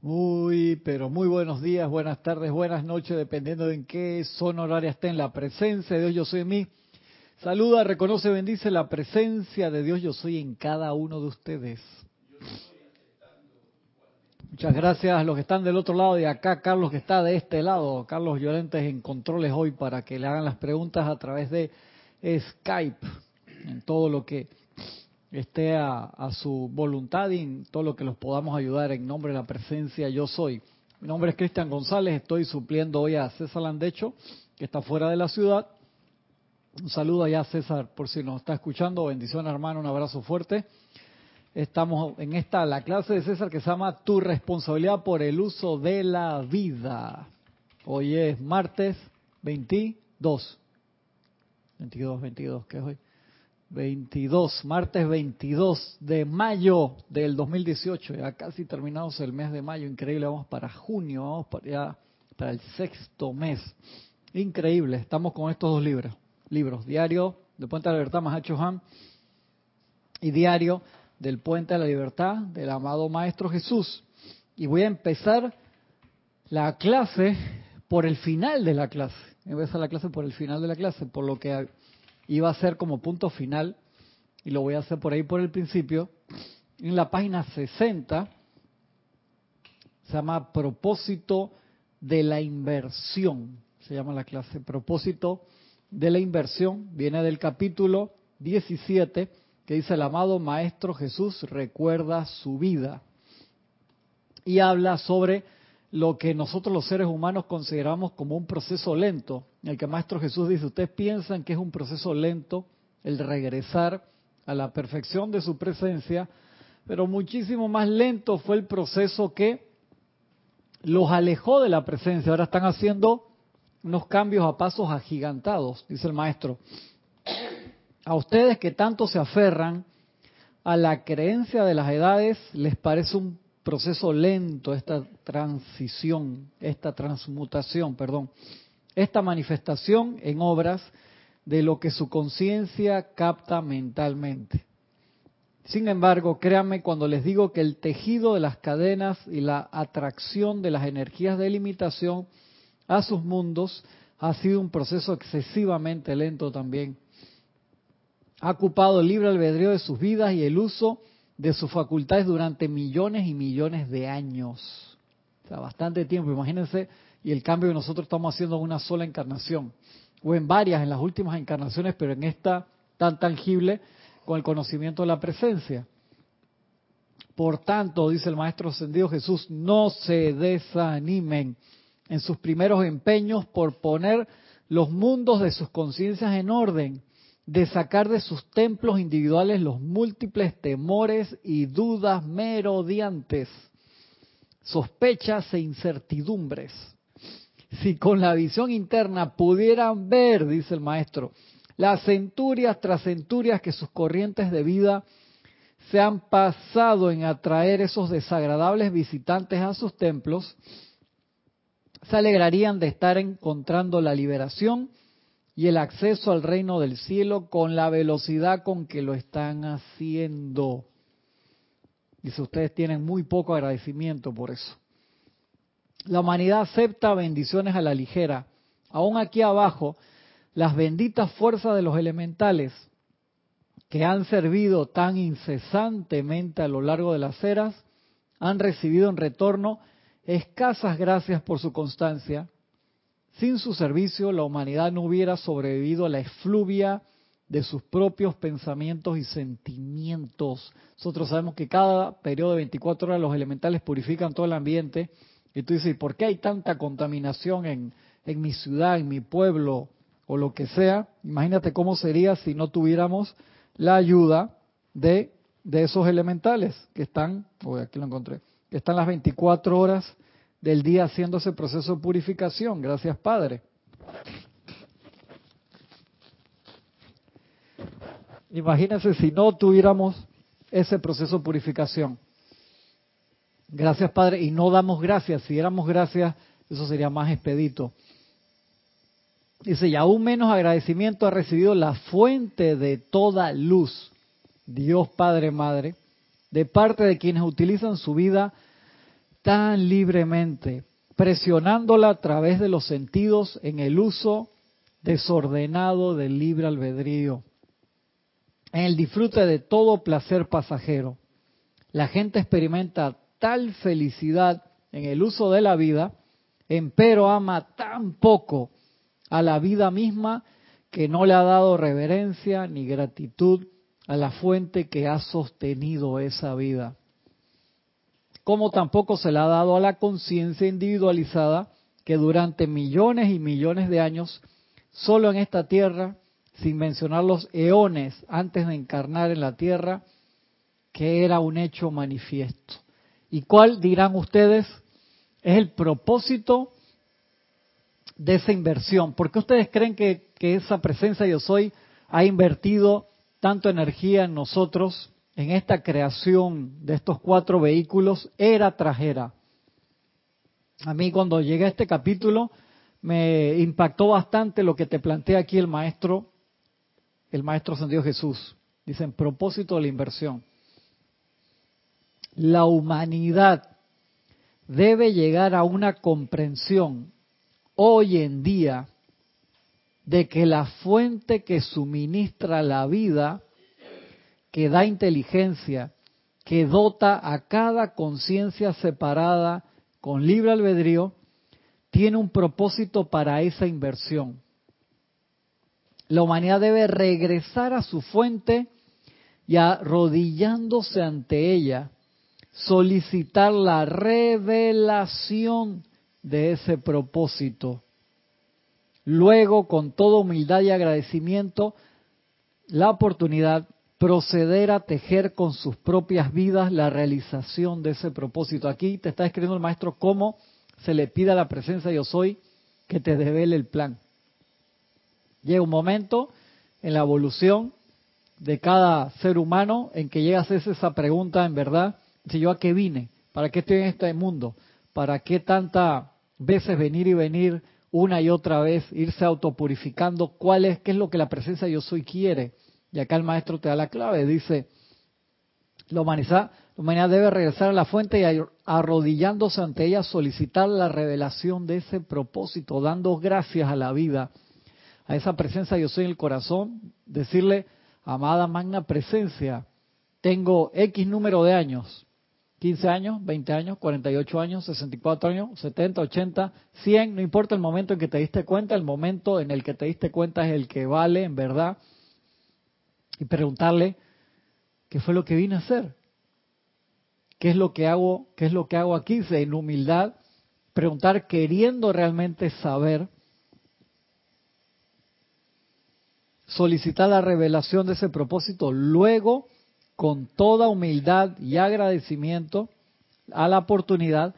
Muy, pero muy buenos días, buenas tardes, buenas noches, dependiendo de en qué zona horaria esté en la presencia de Dios Yo Soy en mí. Saluda, reconoce, bendice la presencia de Dios Yo Soy en cada uno de ustedes. Muchas gracias a los que están del otro lado de acá, Carlos que está de este lado, Carlos Llorentes en controles hoy para que le hagan las preguntas a través de Skype, en todo lo que esté a, su voluntad y en todo lo que los podamos ayudar en nombre de la presencia yo soy. Mi nombre es Cristian González, estoy supliendo hoy a César Landecho, que está fuera de la ciudad. Un saludo allá a César por si nos está escuchando. Bendiciones hermano, un abrazo fuerte. Estamos en esta, la clase de César que se llama Tu responsabilidad por el uso de la vida. Hoy es martes 22. 22, 22, ¿qué es hoy? 22, martes 22 de mayo del 2018, ya casi terminamos el mes de mayo, increíble, vamos para junio, vamos para, ya, para el sexto mes, increíble, estamos con estos dos libros, libros, Diario del Puente de la Libertad, Mahacho Han, y Diario del Puente de la Libertad del amado Maestro Jesús. Y voy a empezar la clase por el final de la clase, voy a empezar la clase por el final de la clase, por lo que iba a ser como punto final, y lo voy a hacer por ahí por el principio, en la página 60, se llama propósito de la inversión, se llama la clase propósito de la inversión, viene del capítulo 17, que dice el amado Maestro Jesús recuerda su vida, y habla sobre lo que nosotros los seres humanos consideramos como un proceso lento. El que Maestro Jesús dice, ustedes piensan que es un proceso lento el regresar a la perfección de su presencia, pero muchísimo más lento fue el proceso que los alejó de la presencia. Ahora están haciendo unos cambios a pasos agigantados, dice el Maestro. A ustedes que tanto se aferran a la creencia de las edades, les parece un proceso lento, esta transición, esta transmutación, perdón, esta manifestación en obras de lo que su conciencia capta mentalmente. Sin embargo, créanme cuando les digo que el tejido de las cadenas y la atracción de las energías de limitación a sus mundos ha sido un proceso excesivamente lento también. Ha ocupado el libre albedrío de sus vidas y el uso de sus facultades durante millones y millones de años. O sea, bastante tiempo, imagínense, y el cambio que nosotros estamos haciendo en una sola encarnación, o en varias, en las últimas encarnaciones, pero en esta tan tangible con el conocimiento de la presencia. Por tanto, dice el Maestro Ascendido Jesús, no se desanimen en sus primeros empeños por poner los mundos de sus conciencias en orden de sacar de sus templos individuales los múltiples temores y dudas merodiantes, sospechas e incertidumbres. Si con la visión interna pudieran ver, dice el maestro, las centurias tras centurias que sus corrientes de vida se han pasado en atraer esos desagradables visitantes a sus templos, se alegrarían de estar encontrando la liberación y el acceso al reino del cielo con la velocidad con que lo están haciendo. Dice, ustedes tienen muy poco agradecimiento por eso. La humanidad acepta bendiciones a la ligera. Aún aquí abajo, las benditas fuerzas de los elementales que han servido tan incesantemente a lo largo de las eras, han recibido en retorno escasas gracias por su constancia sin su servicio, la humanidad no hubiera sobrevivido a la efluvia de sus propios pensamientos y sentimientos. Nosotros sabemos que cada periodo de 24 horas los elementales purifican todo el ambiente. Y tú dices, ¿por qué hay tanta contaminación en, en mi ciudad, en mi pueblo o lo que sea? Imagínate cómo sería si no tuviéramos la ayuda de, de esos elementales que están, hoy aquí lo encontré, que están las 24 horas del día haciendo ese proceso de purificación. Gracias, Padre. Imagínense si no tuviéramos ese proceso de purificación. Gracias, Padre. Y no damos gracias. Si diéramos gracias, eso sería más expedito. Dice, y aún menos agradecimiento ha recibido la fuente de toda luz, Dios Padre Madre, de parte de quienes utilizan su vida tan libremente, presionándola a través de los sentidos en el uso desordenado del libre albedrío, en el disfrute de todo placer pasajero. La gente experimenta tal felicidad en el uso de la vida, empero ama tan poco a la vida misma que no le ha dado reverencia ni gratitud a la fuente que ha sostenido esa vida. Como tampoco se le ha dado a la conciencia individualizada que durante millones y millones de años, solo en esta tierra, sin mencionar los eones antes de encarnar en la tierra, que era un hecho manifiesto. ¿Y cuál dirán ustedes? Es el propósito de esa inversión. ¿Por qué ustedes creen que, que esa presencia yo soy ha invertido tanto energía en nosotros, en esta creación de estos cuatro vehículos, era trajera? A mí cuando llegué a este capítulo me impactó bastante lo que te plantea aquí el maestro, el maestro Santiago Jesús. Dicen, propósito de la inversión. La humanidad debe llegar a una comprensión hoy en día de que la fuente que suministra la vida, que da inteligencia, que dota a cada conciencia separada con libre albedrío, tiene un propósito para esa inversión. La humanidad debe regresar a su fuente y arrodillándose ante ella, solicitar la revelación de ese propósito. Luego, con toda humildad y agradecimiento, la oportunidad proceder a tejer con sus propias vidas la realización de ese propósito. Aquí te está escribiendo el maestro cómo se le pide a la presencia de yo soy que te devele el plan. Llega un momento en la evolución de cada ser humano en que llega a esa pregunta en verdad, si yo a qué vine, para qué estoy en este mundo, ¿Para qué tanta veces venir y venir una y otra vez, irse autopurificando? ¿Cuál es, qué es lo que la presencia de yo soy quiere? Y acá el maestro te da la clave, dice, la humanidad, la humanidad debe regresar a la fuente y arrodillándose ante ella solicitar la revelación de ese propósito, dando gracias a la vida, a esa presencia yo soy en el corazón, decirle, amada magna presencia, tengo X número de años, 15 años, 20 años, 48 años, 64 años, 70, 80, 100, no importa el momento en que te diste cuenta, el momento en el que te diste cuenta es el que vale en verdad. Y preguntarle, ¿qué fue lo que vine a hacer? ¿Qué es lo que hago, qué es lo que hago aquí? En humildad, preguntar queriendo realmente saber, solicitar la revelación de ese propósito, luego con toda humildad y agradecimiento a la oportunidad,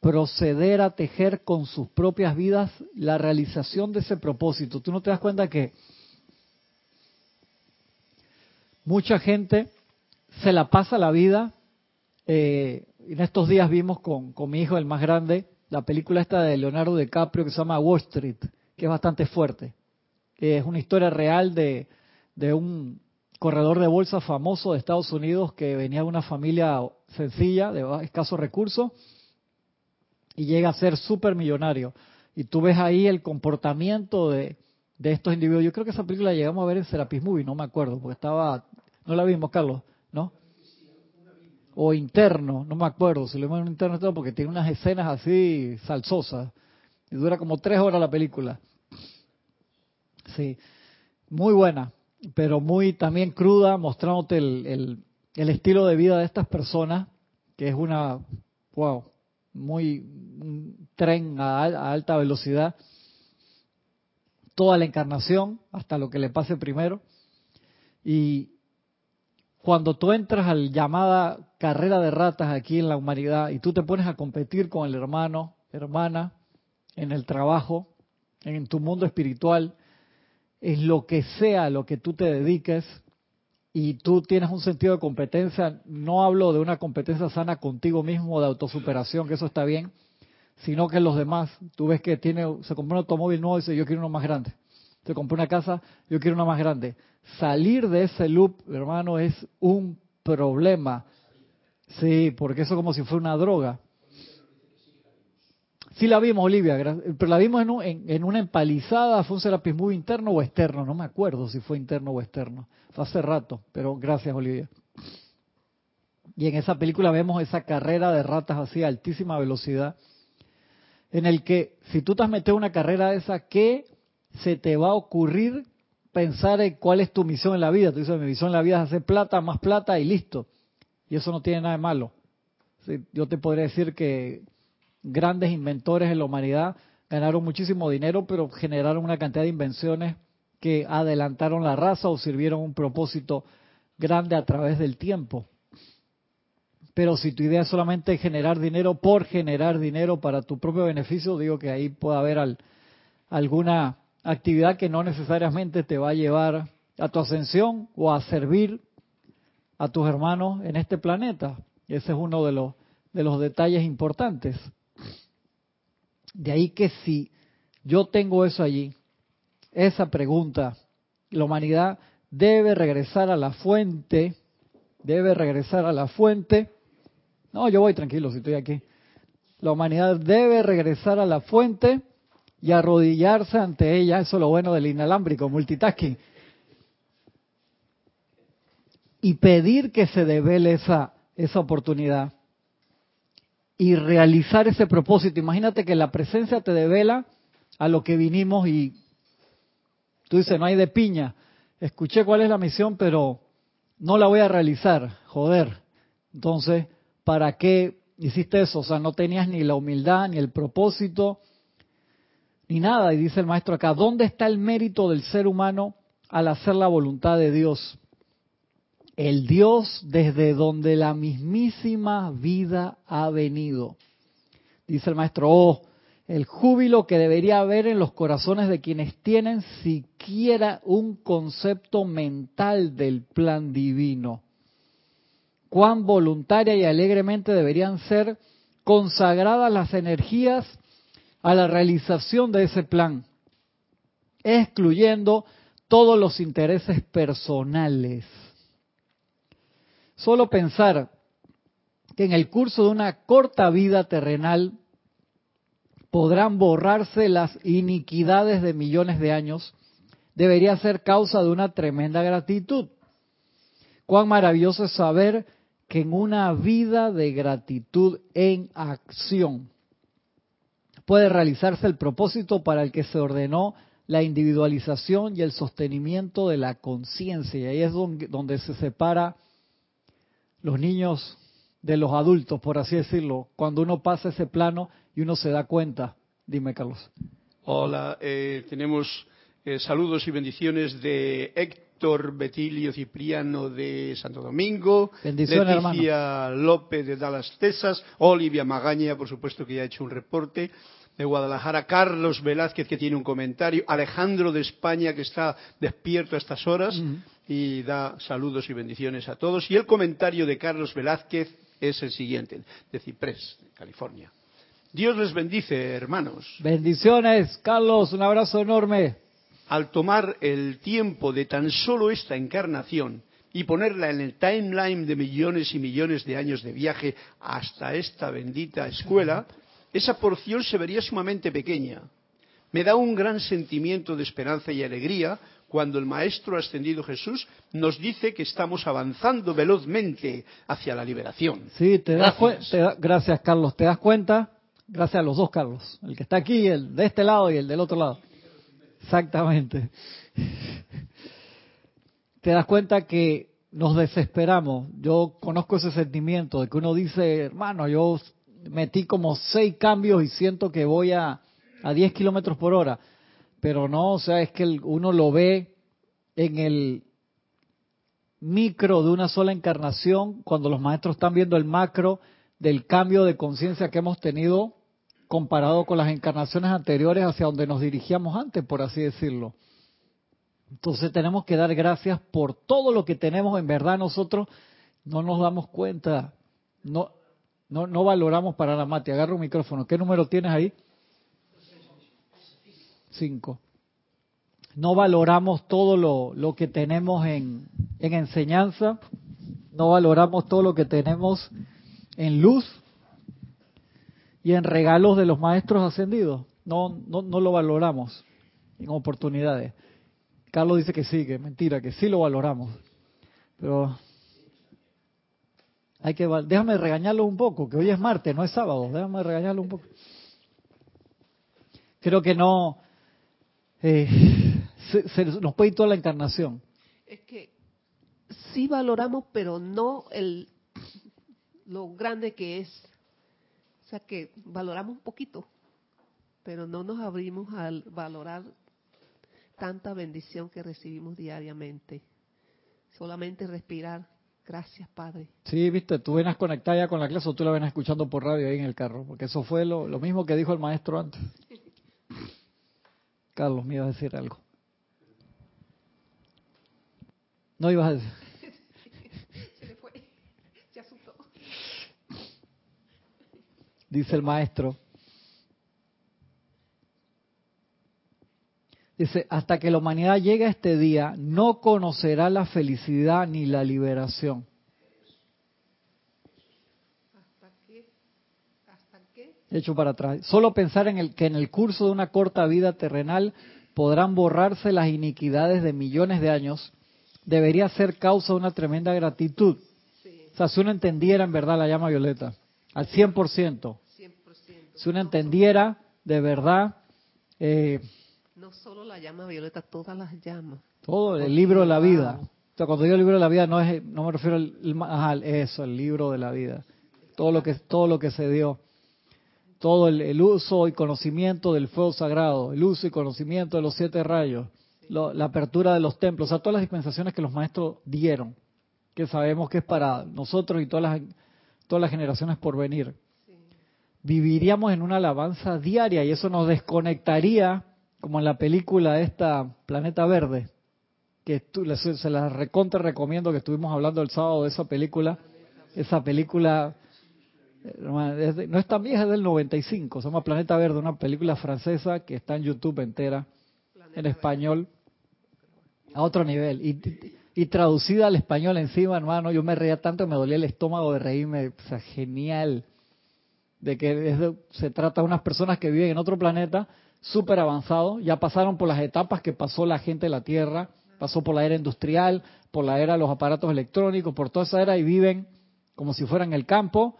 proceder a tejer con sus propias vidas la realización de ese propósito. Tú no te das cuenta que mucha gente se la pasa la vida. Eh, en estos días vimos con, con mi hijo, el más grande, la película esta de Leonardo DiCaprio que se llama Wall Street, que es bastante fuerte. Es una historia real de, de un corredor de bolsa famoso de Estados Unidos que venía de una familia sencilla, de escasos recursos, y llega a ser súper millonario. Y tú ves ahí el comportamiento de, estos individuos. Yo creo que esa película la llegamos a ver en Serapis Movie, no me acuerdo, porque estaba, no la vimos, Carlos, ¿no? O interno, no me acuerdo, si lo vimos en interno porque tiene unas escenas así salsosas. Y dura como tres horas la película. Sí, muy buena pero muy también cruda, mostrándote el, el, estilo de vida de estas personas, que es una, wow, muy, un tren a, a alta velocidad, toda la encarnación, hasta lo que le pase primero. Y cuando tú entras a la llamada carrera de ratas aquí en la humanidad y tú te pones a competir con el hermano, hermana, en el trabajo, en tu mundo espiritual, en lo que sea lo que tú te dediques y tú tienes un sentido de competencia, no hablo de una competencia sana contigo mismo, de autosuperación, que eso está bien, sino que los demás, tú ves que tiene, se compró un automóvil nuevo y dice, yo quiero uno más grande. Se compró una casa, yo quiero uno más grande. Salir de ese loop, hermano, es un problema. Sí, porque eso es como si fuera una droga. Sí la vimos, Olivia, pero la vimos en, una empalizada, fue un Serapis muy interno o externo, no me acuerdo si fue interno o externo, fue hace rato, pero gracias, Olivia. Y en esa película vemos esa carrera de ratas así a altísima velocidad, en el que si tú te has metido una carrera esa, ¿qué se te va a ocurrir pensar en cuál es tu misión en la vida? Tú dices, mi misión en la vida es hacer plata, más plata y listo. Y eso no tiene nada de malo. yo te podría decir que grandes inventores en la humanidad ganaron muchísimo dinero, pero generaron una cantidad de invenciones que adelantaron la raza o sirvieron un propósito grande a través del tiempo. Pero si tu idea es solamente generar dinero por generar dinero para tu propio beneficio, digo que ahí puede haber alguna actividad que no necesariamente te va a llevar a tu ascensión o a servir a tus hermanos en este planeta. Ese es uno de los, de los detalles importantes. De ahí que si yo tengo eso allí, esa pregunta, la humanidad debe regresar a la fuente, debe regresar a la fuente. No, yo voy tranquilo si estoy aquí. La humanidad debe regresar a la fuente y arrodillarse ante ella. Eso es lo bueno del inalámbrico, multitasking. Y pedir que se devele esa, esa oportunidad y realizar ese propósito. Imagínate que la presencia te devela a lo que vinimos y tú dices, no hay de piña. Escuché cuál es la misión, pero no la voy a realizar. Joder. Entonces, ¿para qué hiciste eso? O sea, no tenías ni la humildad, ni el propósito, ni nada. Y dice el maestro acá, ¿dónde está el mérito del ser humano al hacer la voluntad de Dios? el Dios desde donde la mismísima vida ha venido. Dice el maestro, oh, el júbilo que debería haber en los corazones de quienes tienen siquiera un concepto mental del plan divino. Cuán voluntaria y alegremente deberían ser consagradas las energías a la realización de ese plan, excluyendo todos los intereses personales. Solo pensar que en el curso de una corta vida terrenal podrán borrarse las iniquidades de millones de años debería ser causa de una tremenda gratitud. Cuán maravilloso es saber que en una vida de gratitud en acción puede realizarse el propósito para el que se ordenó la individualización y el sostenimiento de la conciencia. Y ahí es donde, donde se separa los niños de los adultos, por así decirlo, cuando uno pasa ese plano y uno se da cuenta. Dime, Carlos. Hola, eh, tenemos eh, saludos y bendiciones de Héctor Betilio Cipriano de Santo Domingo, Bendiciones, Leticia López de Dallas, Texas, Olivia Magaña, por supuesto que ya ha hecho un reporte, de Guadalajara, Carlos Velázquez que tiene un comentario, Alejandro de España que está despierto a estas horas y da saludos y bendiciones a todos. Y el comentario de Carlos Velázquez es el siguiente, de Ciprés, California. Dios les bendice, hermanos. Bendiciones, Carlos, un abrazo enorme. Al tomar el tiempo de tan solo esta encarnación y ponerla en el timeline de millones y millones de años de viaje hasta esta bendita escuela, esa porción se vería sumamente pequeña. Me da un gran sentimiento de esperanza y alegría cuando el Maestro Ascendido Jesús nos dice que estamos avanzando velozmente hacia la liberación. Sí, te das cuenta. Gracias, Carlos. ¿Te das cuenta? Gracias a los dos Carlos. El que está aquí, el de este lado y el del otro lado. Exactamente. Te das cuenta que nos desesperamos. Yo conozco ese sentimiento de que uno dice, hermano, yo metí como seis cambios y siento que voy a, a 10 kilómetros por hora. Pero no, o sea, es que uno lo ve en el micro de una sola encarnación, cuando los maestros están viendo el macro del cambio de conciencia que hemos tenido comparado con las encarnaciones anteriores hacia donde nos dirigíamos antes, por así decirlo. Entonces tenemos que dar gracias por todo lo que tenemos. En verdad nosotros no nos damos cuenta. No, no, valoramos para la mate. Agarra un micrófono. ¿Qué número tienes ahí? Cinco. No valoramos todo lo, que tenemos en, en enseñanza. No valoramos todo lo que tenemos en luz. y en regalos de los maestros ascendidos. No, no, no lo valoramos en oportunidades. Carlos dice que sí, que mentira, que sí lo valoramos. Pero hay que déjame regañarlo un poco, que hoy es martes, no es sábado, déjame regañarlo un poco. Creo que no eh, se, nos puede ir toda la encarnación. Es que sí valoramos, pero no el lo grande que es. O sea que valoramos un poquito, pero no nos abrimos al valorar tanta bendición que recibimos diariamente. Solamente respirar. Gracias, Padre. Sí, viste, tú venas conectada ya con la clase o tú la venas escuchando por radio ahí en el carro, porque eso fue lo, lo mismo que dijo el maestro antes. Carlos, me ibas a decir algo. No ibas a decir. Se le fue. Se asustó. Dice el maestro. Dice, hasta que la humanidad llegue a este día, no conocerá la felicidad ni la liberación. ¿Hasta qué? ¿Hasta qué? Hecho para atrás. Solo pensar en el que en el curso de una corta vida terrenal podrán borrarse las iniquidades de millones de años, debería ser causa de una tremenda gratitud. O sea, si uno entendiera en verdad la llama violeta, al 100%, 100%. si uno entendiera de verdad... Eh, no solo la llama violeta, todas las llamas. Todo el libro de la vida. O sea, cuando digo el libro de la vida no es no me refiero al eso, el libro de la vida. Todo lo que todo lo que se dio. Todo el, uso y conocimiento del fuego sagrado, el uso y conocimiento de los siete rayos, la apertura de los templos, o sea, todas las dispensaciones que los maestros dieron, que sabemos que es para nosotros y todas las, todas las generaciones por venir. Viviríamos en una alabanza diaria y eso nos desconectaría como en la película esta Planeta Verde, que se la recontra recomiendo que estuvimos hablando el sábado de esa película. Esa película no es tan vieja, es del 95, se llama Planeta Verde, una película francesa que está en YouTube entera, en español, a otro nivel. Y, y, traducida al español encima, hermano, yo me reía tanto me dolía el estómago de reírme, o sea, genial. De que se trata de unas personas que viven en otro planeta súper avanzado, ya pasaron por las etapas que pasó la gente de la Tierra, pasó por la era industrial, por la era de los aparatos electrónicos, por toda esa era y viven como si fueran el campo,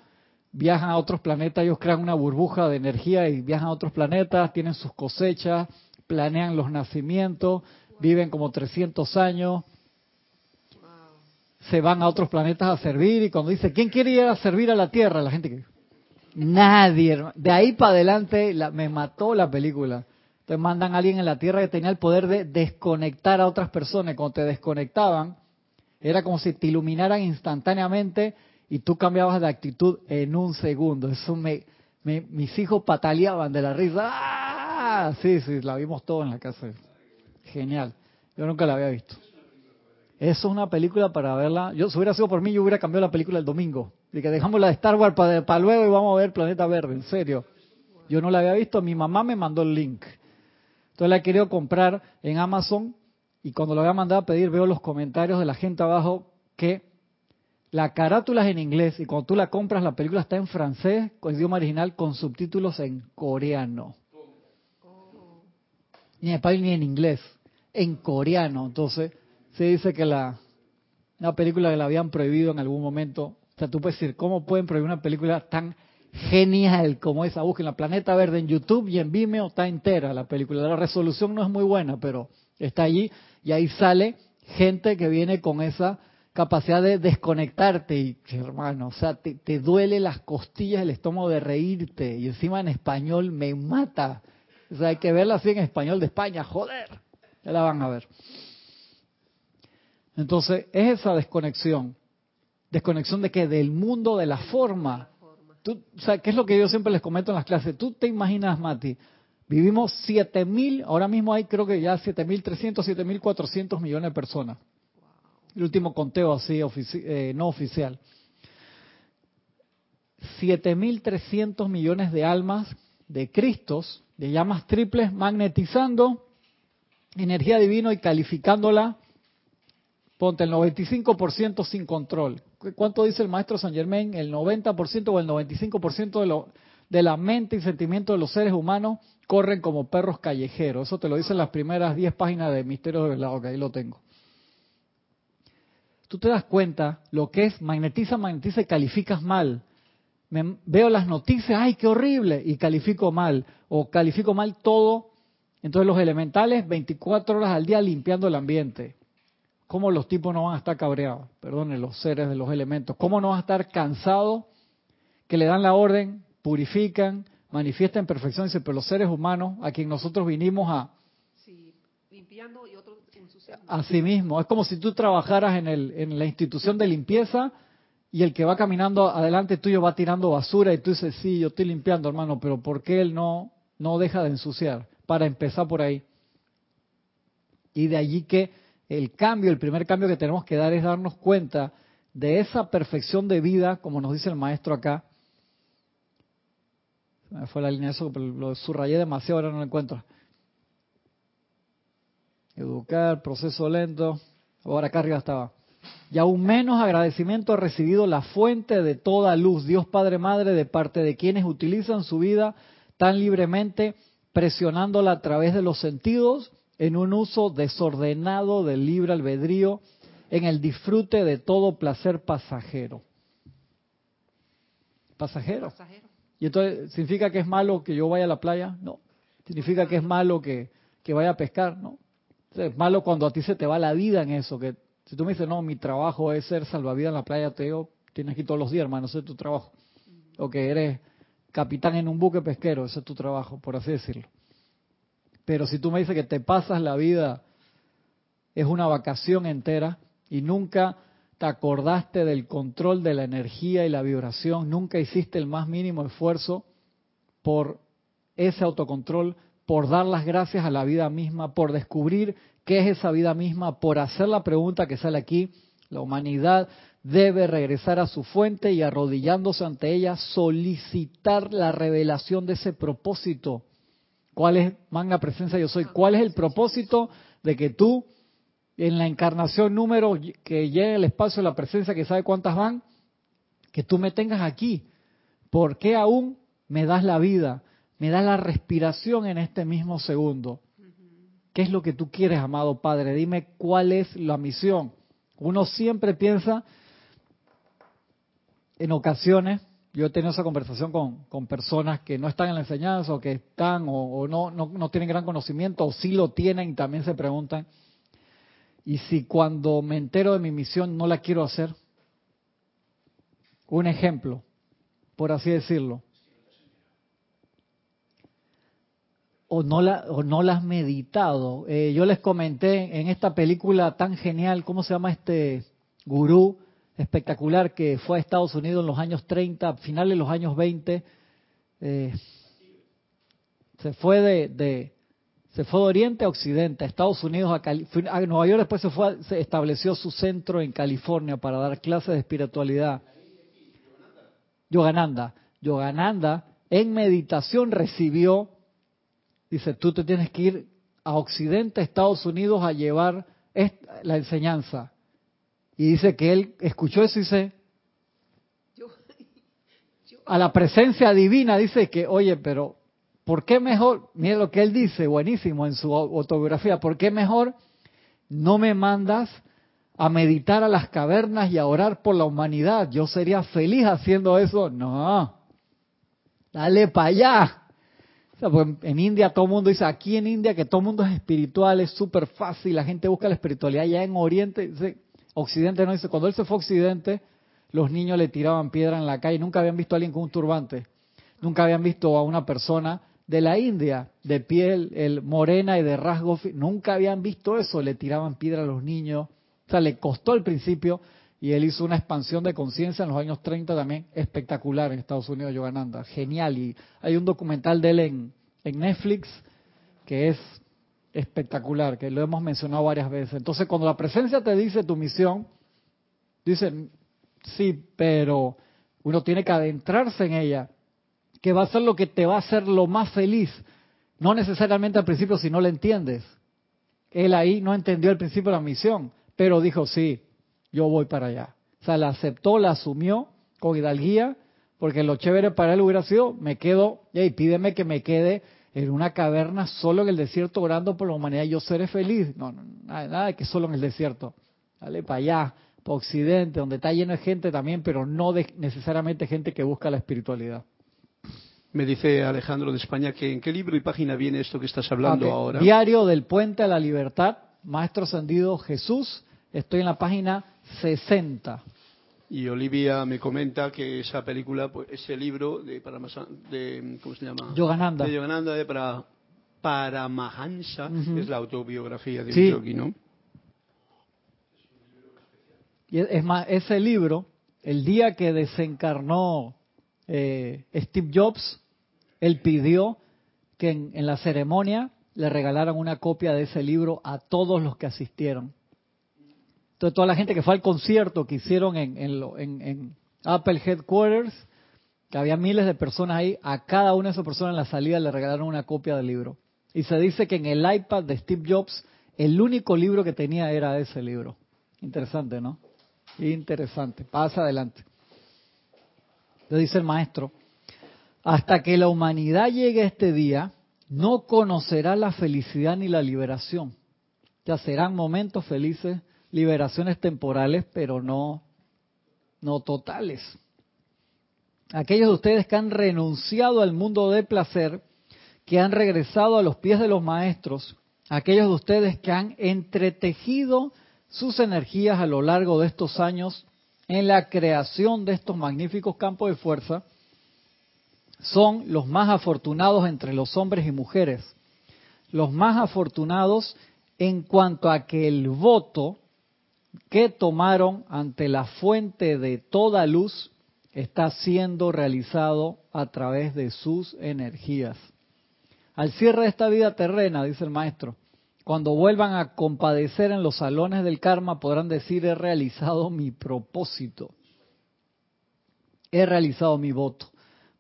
viajan a otros planetas, ellos crean una burbuja de energía y viajan a otros planetas, tienen sus cosechas, planean los nacimientos, viven como 300 años, se van a otros planetas a servir y cuando dice, ¿quién quiere ir a servir a la Tierra? La gente que Nadie. De ahí para adelante me mató la película. Entonces mandan a alguien en la Tierra que tenía el poder de desconectar a otras personas. Cuando te desconectaban, era como si te iluminaran instantáneamente y tú cambiabas de actitud en un segundo. Eso me, mis hijos pataleaban de la risa. ¡Ah! Sí, sí, la vimos todo en la casa. Genial. Yo nunca la había visto. Eso es una película para verla. Yo, si hubiera sido por mí, yo hubiera cambiado la película el domingo. De que dejamos la de Star Wars para luego y vamos a ver Planeta Verde, en serio. Yo no la había visto, mi mamá me mandó el link. Entonces la he querido comprar en Amazon y cuando lo voy a mandar a pedir veo los comentarios de la gente abajo que la carátula es en inglés y cuando tú la compras la película está en francés, con idioma original, con subtítulos en coreano. Ni en español ni en inglés, en coreano. Entonces se dice que la una película que la habían prohibido en algún momento. Sea, tú puedes decir, ¿cómo pueden prohibir una película tan genial como esa? Busquen la Planeta Verde en YouTube y en Vimeo está entera la película. La resolución no es muy buena, pero está allí y ahí sale gente que viene con esa capacidad de desconectarte y hermano, o sea, te, te duele las costillas el estómago de reírte y encima en español me mata. O sea, hay que verla así en español de España, joder. Ya la van a ver. Entonces, es esa desconexión. ¿Desconexión de qué? Del mundo de la forma. Tú, ¿qué es lo que yo siempre les comento en las clases? Tú te imaginas, Mati, vivimos 7.000, ahora mismo hay creo que ya 7.300, 7.400 millones de personas. El último conteo así eh, no oficial. 7.300 millones de almas de Cristos, de llamas triples, magnetizando energía divina y calificándola Ponte el 95% sin control. ¿Cuánto dice el maestro San Germain? ¿El 90% o el 95% de, de la mente y sentimientos de los seres humanos corren como perros callejeros. Eso te lo dicen las primeras 10 páginas de Misterios de Velado, que ahí lo tengo. Tú te das cuenta lo que es magnetiza, magnetiza y calificas mal. Me, veo las noticias, ay, qué horrible, y califico mal. O califico mal todo. Entonces los elementales 24 horas al día limpiando el ambiente. ¿Cómo los tipos no van a estar cabreados? Perdonen, los seres de los elementos. ¿Cómo no van a estar cansados que le dan la orden, purifican, manifiestan perfección? Dice, pero los seres humanos, a quien nosotros vinimos a... Sí, limpiando y otros ensuciando. Así mismo, es como si tú trabajaras en, el, en la institución de limpieza y el que va caminando adelante tuyo va tirando basura y tú dices, sí, yo estoy limpiando, hermano, pero ¿por qué él no, no deja de ensuciar? Para empezar por ahí. Y de allí que el cambio, el primer cambio que tenemos que dar es darnos cuenta de esa perfección de vida, como nos dice el maestro acá. Me fue la línea de eso, pero lo subrayé demasiado, ahora no lo encuentro. Educar, proceso lento. Ahora acá arriba estaba. Y aún menos agradecimiento ha recibido la fuente de toda luz, Dios Padre Madre, de parte de quienes utilizan su vida tan libremente, presionándola a través de los sentidos en un uso desordenado del libre albedrío, en el disfrute de todo placer pasajero. Pasajero. Pasajero. Y entonces, ¿significa que es malo que yo vaya a la playa? No. ¿Significa que es malo que, que vaya a pescar? No. Es malo cuando a ti se te va la vida en eso. Que si tú me dices, no, mi trabajo es ser salvavidas en la playa, te digo, tienes que ir todos los días, hermano, ese es tu trabajo. O que eres capitán en un buque pesquero, ese es tu trabajo, por así decirlo. Pero si tú me dices que te pasas la vida, es una vacación entera y nunca te acordaste del control de la energía y la vibración, nunca hiciste el más mínimo esfuerzo por ese autocontrol, por dar las gracias a la vida misma, por descubrir qué es esa vida misma, por hacer la pregunta que sale aquí, la humanidad debe regresar a su fuente y arrodillándose ante ella solicitar la revelación de ese propósito. ¿Cuál es, manga presencia yo soy? ¿Cuál es el propósito de que tú en la encarnación número que llegue el espacio de la presencia, que sabe cuántas van, que tú me tengas aquí. ¿Por qué aún me das la vida? Me das la respiración en este mismo segundo. ¿Qué es lo que tú quieres, amado Padre? Dime cuál es la misión. Uno siempre piensa, en ocasiones, yo he tenido esa conversación con, con personas que no están en la enseñanza o que están o, no, no, no tienen gran conocimiento o sí lo tienen y también se preguntan, y si cuando me entero de mi misión no la quiero hacer, un ejemplo, por así decirlo, o no la, o no la has meditado. Eh, yo les comenté en esta película tan genial, ¿cómo se llama este gurú espectacular que fue a Estados Unidos en los años 30, finales de los años 20? Eh, se fue de, de, se fue de Oriente a Occidente, Estados Unidos, a, Cali, a Nueva York, después se, fue, se estableció su centro en California para dar clases de espiritualidad. Yogananda. Yogananda en meditación recibió, dice, tú te tienes que ir a Occidente, Estados Unidos, a llevar la enseñanza. Y dice que él escuchó eso y dice, a la presencia divina, dice que, oye, pero ¿por qué mejor? Mira lo que él dice, buenísimo en su autobiografía, ¿por qué mejor no me mandas a meditar a las cavernas y a orar por la humanidad? Yo sería feliz haciendo eso. No, dale para allá. O sea, pues en India todo el mundo dice, aquí en India que todo el mundo es espiritual, es súper fácil, la gente busca la espiritualidad. Ya en Oriente, dice, Occidente no dice, cuando él se fue a Occidente, los niños le tiraban piedra en la calle, nunca habían visto a alguien con un turbante, nunca habían visto a una persona de la India, de piel el, morena y de rasgos, nunca habían visto eso, le tiraban piedra a los niños, o sea, le costó al principio y él hizo una expansión de conciencia en los años 30 también espectacular en Estados Unidos, Yogananda, genial, y hay un documental de él en, en Netflix que es espectacular, que lo hemos mencionado varias veces. Entonces, cuando la presencia te dice tu misión, dicen, sí, pero uno tiene que adentrarse en ella, que va a ser lo que te va a hacer lo más feliz, no necesariamente al principio si no le entiendes. Él ahí no entendió al principio la misión, pero dijo, sí, yo voy para allá. O sea, la aceptó, la asumió con hidalguía, Porque lo chévere para él hubiera sido, me quedo, hey, pídeme que me quede en una caverna solo en el desierto orando por la humanidad yo seré feliz. No, no nada, nada de que solo en el desierto. Dale para allá, para Occidente, donde está lleno de gente también, pero no de necesariamente gente que busca la espiritualidad. Me dice Alejandro de España que en qué libro y página viene esto que estás hablando ahora. Diario del Puente a la Libertad, Maestro Ascendido Jesús. Estoy en la página 60. Y Olivia me comenta que esa película, pues, ese libro de, de ¿cómo se llama? Yogananda. De Yogananda de para, Paramahansa, es la autobiografía de Sí. yogi, ¿no? Y es- es más, ese libro, el día que desencarnó eh, Steve Jobs, él pidió que en, en la ceremonia le regalaran una copia de ese libro a todos los que asistieron. Entonces, toda la gente que fue al concierto que hicieron en, Apple Headquarters, que había miles de personas ahí, a cada una de esas personas en la salida le regalaron una copia del libro. Y se dice que en el iPad de Steve Jobs, el único libro que tenía era ese libro. Interesante, ¿no? Interesante. Pasa adelante. Le dice el maestro, hasta que la humanidad llegue a este día, no conocerá la felicidad ni la liberación. Ya serán momentos felices, liberaciones temporales, pero no, no totales. Aquellos de ustedes que han renunciado al mundo de placer, que han regresado a los pies de los maestros, aquellos de ustedes que han entretejido sus energías a lo largo de estos años en la creación de estos magníficos campos de fuerza, son los más afortunados entre los hombres y mujeres. Los más afortunados en cuanto a que el voto que tomaron ante la fuente de toda luz está siendo realizado a través de sus energías. Al cierre de esta vida terrena, dice el maestro, cuando vuelvan a compadecer en los salones del karma, podrán decir, he realizado mi propósito, he realizado mi voto.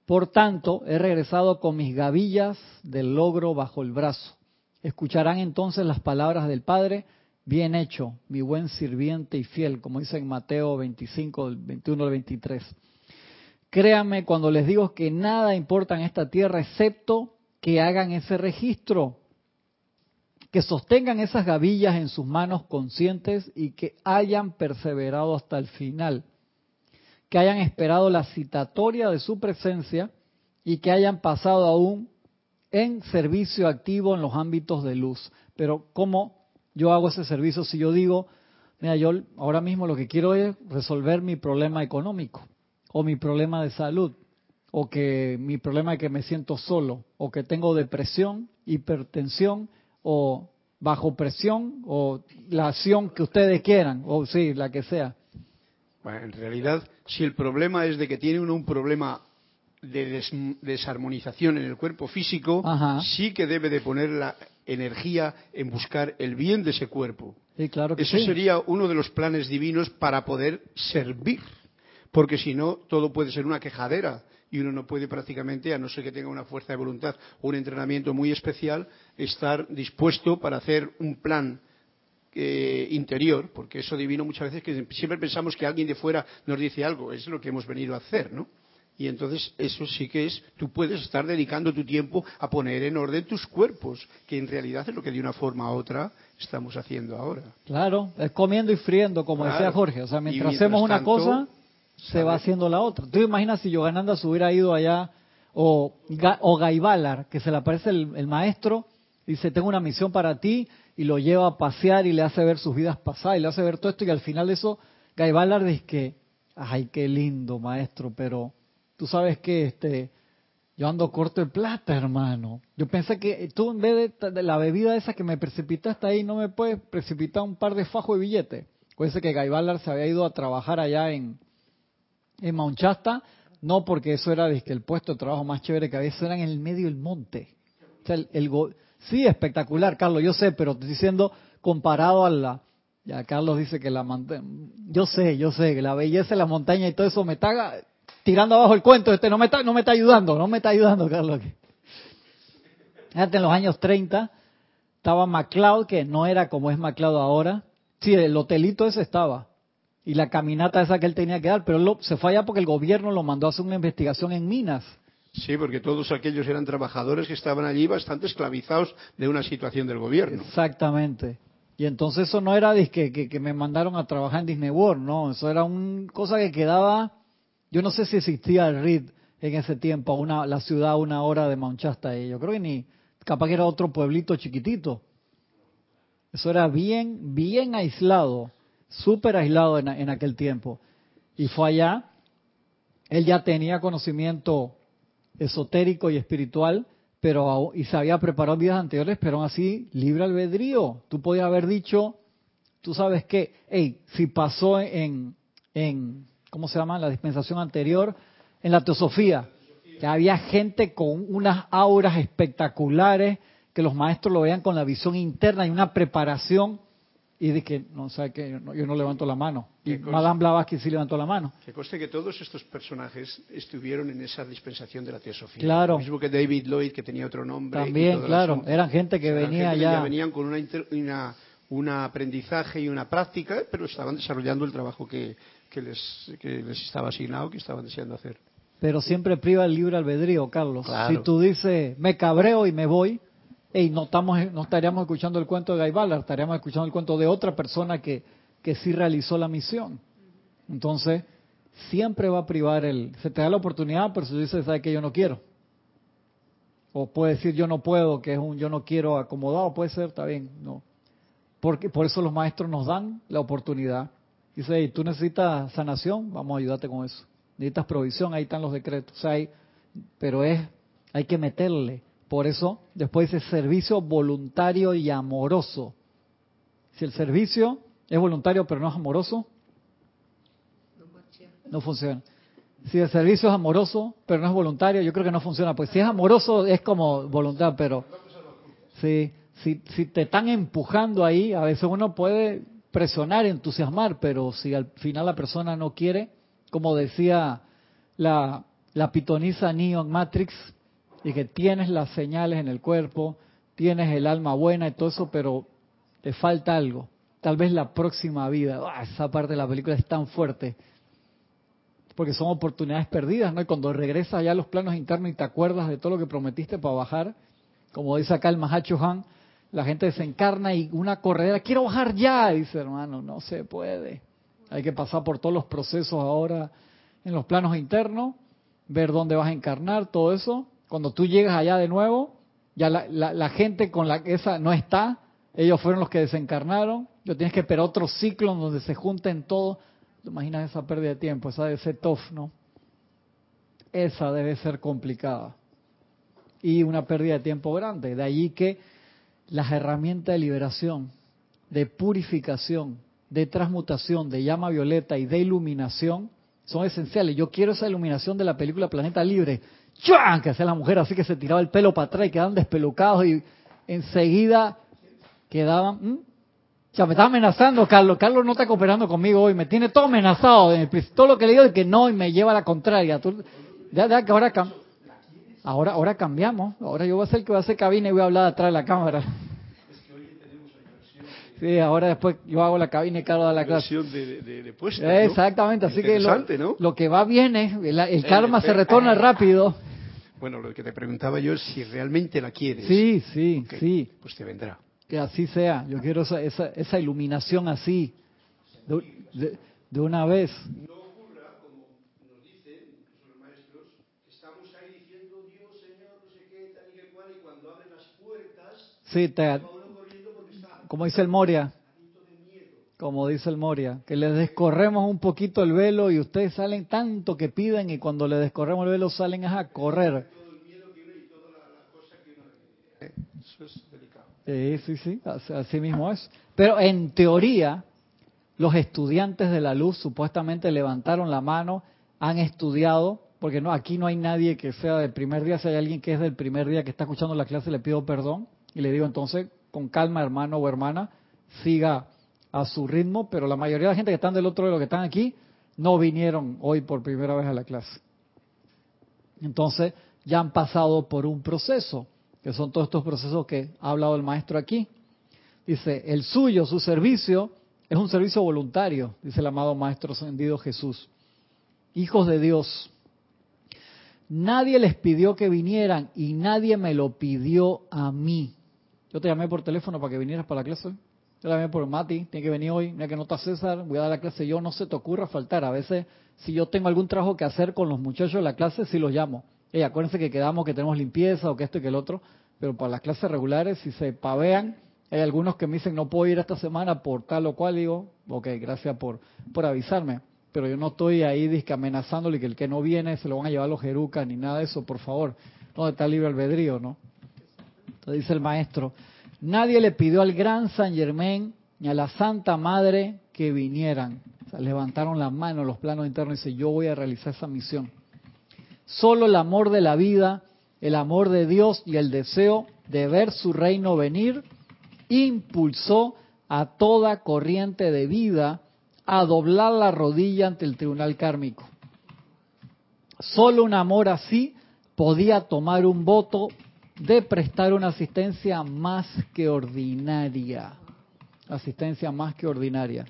Por tanto, he regresado con mis gavillas del logro bajo el brazo. Escucharán entonces las palabras del Padre, bien hecho, mi buen sirviente y fiel, como dice en Mateo 25, del 21 al 23. Créanme cuando les digo que nada importa en esta tierra excepto que hagan ese registro, que sostengan esas gavillas en sus manos conscientes y que hayan perseverado hasta el final, que hayan esperado la citatoria de su presencia y que hayan pasado aún en servicio activo en los ámbitos de luz. Pero ¿cómo yo hago ese servicio si yo digo, mira, yo ahora mismo lo que quiero es resolver mi problema económico o mi problema de salud o que mi problema es que me siento solo o que tengo depresión, hipertensión o bajo presión o la acción que ustedes quieran o sí, la que sea. Bueno, en realidad, si el problema es de que tiene uno un problema de des- desarmonización en el cuerpo físico, Ajá. sí que debe de poner la energía en buscar el bien de ese cuerpo. Sí, claro que Eso sí. sería uno de los planes divinos para poder servir. Porque si no, todo puede ser una quejadera y uno no puede prácticamente, a no ser que tenga una fuerza de voluntad o un entrenamiento muy especial, estar dispuesto para hacer un plan eh, interior, porque eso divino muchas veces que siempre pensamos que alguien de fuera nos dice algo, es lo que hemos venido a hacer, ¿no? Y entonces eso sí que es, tú puedes estar dedicando tu tiempo a poner en orden tus cuerpos, que en realidad es lo que de una forma u otra estamos haciendo ahora. Claro, es comiendo y friendo, como decía Claro. Jorge. O sea, mientras mientras hacemos una tanto, cosa, se va haciendo la otra. Tú imaginas si Yogananda se hubiera ido allá, o, Ga- o Gaibalar, que se le aparece el, el maestro, dice, tengo una misión para ti, y lo lleva a pasear y le hace ver sus vidas pasadas, y le hace ver todo esto, y al final de eso, Gaibalar dice que, ay, qué lindo, maestro, pero tú sabes que este, yo ando corto de plata, hermano. Yo pensé que tú en vez de, la bebida esa que me precipitaste ahí, no me puedes precipitar un par de fajos de billetes. Acuérdense que Gaibalar se había ido a trabajar allá en, en no porque eso era dizque, el puesto de trabajo más chévere que había, eso era en el medio del monte. O sea, el, sí, espectacular, Carlos, yo sé, pero estoy diciendo comparado a la... Ya Carlos dice que la montaña... Yo sé, yo sé, que la belleza de la montaña y todo eso me está tirando abajo el cuento, este no me está, no me está ayudando, no me está ayudando, Carlos. Fíjate, en los años 30 estaba MacLeod, que no era como es MacLeod ahora. Sí, el hotelito ese estaba. y la caminata esa que él tenía que dar, pero él lo- se fue allá porque el gobierno lo mandó a hacer una investigación en minas. Sí, porque todos aquellos eran trabajadores que estaban allí bastante esclavizados de una situación del gobierno. Exactamente. Y entonces eso no era disque que, que me mandaron a trabajar en Disney World, no, eso era una cosa que quedaba, yo no sé si existía el RID en ese tiempo, una, la ciudad a una hora de y yo creo que ni, capaz que era otro pueblito chiquitito. Eso era bien, bien aislado, súper aislado en, aquel tiempo. Y fue allá, él ya tenía conocimiento esotérico y espiritual, pero y se había preparado vidas anteriores, pero aún así libre albedrío. Tú podías haber dicho, tú sabes qué, hey, si pasó en, en, ¿cómo se llama? La dispensación anterior, en la teosofía, que había gente con unas auras espectaculares, que los maestros lo veían con la visión interna y una preparación, y dije, no, ¿sabe qué? Yo no, yo no levanto la mano. Y. Madame Blavatsky sí levantó la mano. Que conste que todos estos personajes estuvieron en esa dispensación de la teosofía. Claro. Lo mismo que David Lloyd, que tenía otro nombre. También, claro, eran gente que Eran venía gente que ya. venían con una, inter- una- un aprendizaje y una práctica, pero estaban desarrollando el trabajo que, que les, que les estaba asignado, que estaban deseando hacer. Pero siempre priva el libre albedrío, Carlos. Claro. Si tú dices, me cabreo y me voy, ey, no, estamos, no estaríamos escuchando el cuento de Guy Ballard, estaríamos escuchando el cuento de otra persona que, que sí realizó la misión. Entonces, siempre va a privar el... Se te da la oportunidad, pero si tú dices, ¿sabes que yo no quiero? O puede decir, yo no puedo, que es un yo no quiero acomodado, puede ser, está bien, no. Porque, por eso los maestros nos dan la oportunidad. Dice, hey, tú necesitas sanación, vamos a ayudarte con eso. Necesitas provisión, ahí están los decretos. Hay- pero es, hay que meterle. Por eso, después dice servicio voluntario y amoroso. Si el servicio es voluntario pero no es amoroso, no funciona. Si el servicio es amoroso pero no es voluntario, yo creo que no funciona. Pues si es amoroso es como voluntad, pero si, si, si te están empujando ahí, a veces uno puede presionar, entusiasmar, pero si al final la persona no quiere, como decía la, la pitonisa Neon Matrix, y que tienes las señales en el cuerpo, tienes el alma buena y todo eso, pero te falta algo. Tal vez la próxima vida. ¡Ah! esa parte de la película es tan fuerte. Porque son oportunidades perdidas, ¿no? Y cuando regresas ya a los planos internos y te acuerdas de todo lo que prometiste para bajar, como dice acá el Mahacho Han, la gente desencarna y una corredera, quiero bajar ya, dice hermano, no se puede. Hay que pasar por todos los procesos ahora en los planos internos, ver dónde vas a encarnar, todo eso. Cuando tú llegas allá de nuevo, ya la, la- la gente con la que esa no está, ellos fueron los que desencarnaron, yo tienes que esperar otro ciclo en donde se junten todos. ¿Te imaginas esa pérdida de tiempo? Esa debe ser tough, ¿no? Esa debe ser complicada. Y una pérdida de tiempo grande. De allí que las herramientas de liberación, de purificación, de transmutación, de llama violeta y de iluminación son esenciales. Yo quiero esa iluminación de la película Planeta Libre. ¡Chuan! Que hacía la mujer así que se tiraba el pelo para atrás y quedaban despelucados y enseguida quedaban... ¿m? O sea, me está amenazando, Carlos. Carlos no está cooperando conmigo hoy. Me tiene todo amenazado. Todo lo que le digo es que no y me lleva a la contraria. Tú- ya, ya que ahora, ahora, ahora cambiamos. Ahora yo voy a ser el que voy a hacer cabina y voy a hablar atrás de la cámara. Sí, ahora después yo hago la cabina y Carlos da la clase. De, de, de puesta, ¿no? Exactamente, así que lo, ¿no? lo que va viene, el, el karma se retorna rápido. Bueno, lo que te preguntaba yo es si realmente la quieres. Sí, sí, Ok, sí, Pues te vendrá. que así sea. Yo quiero esa, esa, esa iluminación así, de, de- de una vez. No ocurra como nos dicen incluso los maestros, que estamos ahí diciendo Dios, Señor, no sé qué, tal y que cual, y cuando abren las puertas, Sí, como dice el Moria, como dice el Moria, que les descorremos un poquito el velo y ustedes salen tanto que piden y cuando les descorremos el velo salen a correr. Eso. Sí, sí, sí, así mismo es. Pero en teoría, los estudiantes de la luz supuestamente levantaron la mano, han estudiado, porque no aquí no hay nadie que sea del primer día, si hay alguien que es del primer día que está escuchando la clase, le pido perdón y le digo entonces, con calma hermano o hermana, siga a su ritmo, pero la mayoría de la gente que están del otro de los que están aquí no vinieron hoy por primera vez a la clase. Entonces, ya han pasado por un proceso, que son todos estos procesos que ha hablado el maestro aquí. Dice, el suyo, su servicio, Es un servicio voluntario, dice el amado Maestro Ascendido Jesús. Hijos de Dios, nadie les pidió que vinieran y nadie me lo pidió a mí. Yo te llamé por teléfono para que vinieras para la clase. Yo la llamé por Mati, tiene que venir hoy. Mira que no está César, voy a dar la clase yo. No se te ocurra faltar. A veces, si yo tengo algún trabajo que hacer con los muchachos de la clase, sí los llamo. Ey, acuérdense que quedamos que tenemos limpieza o que esto y que el otro. Pero para las clases regulares, si se pavean, hay algunos que me dicen no puedo ir esta semana por tal o cual. Digo, ok, gracias por, por avisarme. Pero yo no estoy ahí disque amenazándole que el que no viene se lo van a llevar los jerucas ni nada de eso, por favor. ¿Dónde está libre albedrío, no? Entonces dice el maestro, nadie le pidió al gran San Germain ni a la Santa Madre que vinieran. Levantaron las manos los planos internos y dice, yo voy a realizar esa misión. Solo el amor de la vida, el amor de Dios y el deseo de ver su reino venir impulsó a toda corriente de vida a doblar la rodilla ante el tribunal kármico. Solo un amor así podía tomar un voto de prestar una asistencia más que ordinaria. Asistencia más que ordinaria.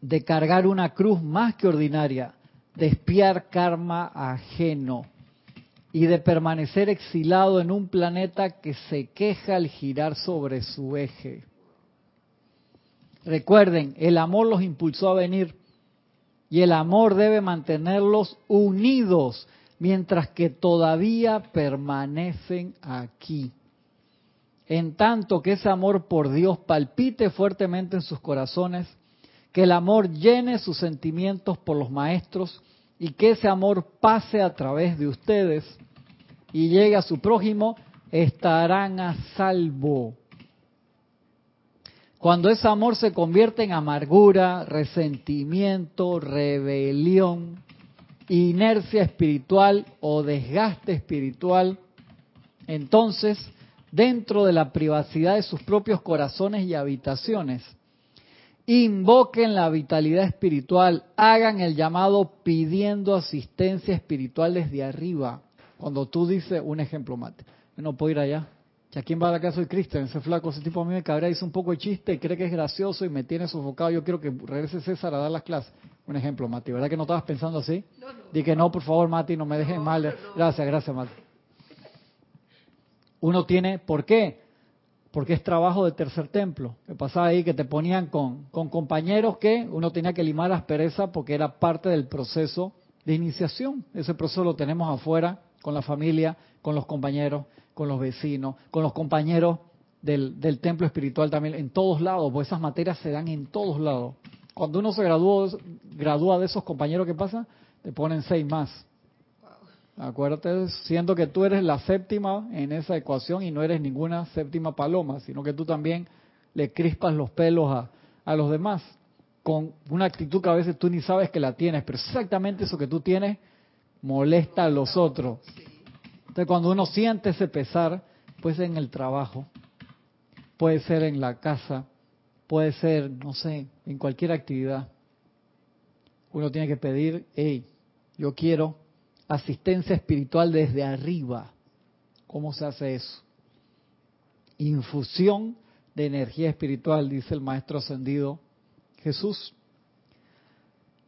De cargar una cruz más que ordinaria. De espiar karma ajeno. Y de permanecer exilado en un planeta que se queja al girar sobre su eje. Recuerden, el amor los impulsó a venir y el amor debe mantenerlos unidos mientras que todavía permanecen aquí. En tanto que ese amor por Dios palpite fuertemente en sus corazones, que el amor llene sus sentimientos por los maestros y que ese amor pase a través de ustedes y llegue a su prójimo, estarán a salvo. Cuando ese amor se convierte en amargura, resentimiento, rebelión, inercia espiritual o desgaste espiritual, entonces, dentro de la privacidad de sus propios corazones y habitaciones, invoquen la vitalidad espiritual, hagan el llamado pidiendo asistencia espiritual desde arriba. Cuando tú dices, un ejemplo, Mate, no puedo ir allá, ¿A quién va a la casa de Cristian? Ese flaco, ese tipo a mí me cabrea, dice un poco de chiste y cree que es gracioso y me tiene sofocado. Yo quiero que regrese César a dar las clases. Un ejemplo, Mati, ¿verdad que no estabas pensando así? No, Di que no, por favor, Mati, no me dejes mal. Gracias, gracias, Mati. Uno tiene, ¿por qué? Porque es trabajo de tercer templo. Me pasaba ahí que te ponían con, con compañeros que uno tenía que limar aspereza porque era parte del proceso de iniciación. Ese proceso lo tenemos afuera, con la familia, con los compañeros con los vecinos, con los compañeros del, templo espiritual también, en todos lados, pues esas materias se dan en todos lados. Cuando uno se gradúa, gradúa de esos compañeros que pasa, te ponen seis más. Acuérdate, siendo que tú eres la séptima en esa ecuación y no eres ninguna séptima paloma, sino que tú también le crispas los pelos a, a los demás con una actitud que a veces tú ni sabes que la tienes, pero exactamente eso que tú tienes molesta a los otros. Entonces, cuando uno siente ese pesar, puede ser en el trabajo, puede ser en la casa, puede ser, no sé, en cualquier actividad. Uno tiene que pedir, hey, yo quiero asistencia espiritual desde arriba. ¿Cómo se hace eso? Infusión de energía espiritual, dice el maestro ascendido Jesús.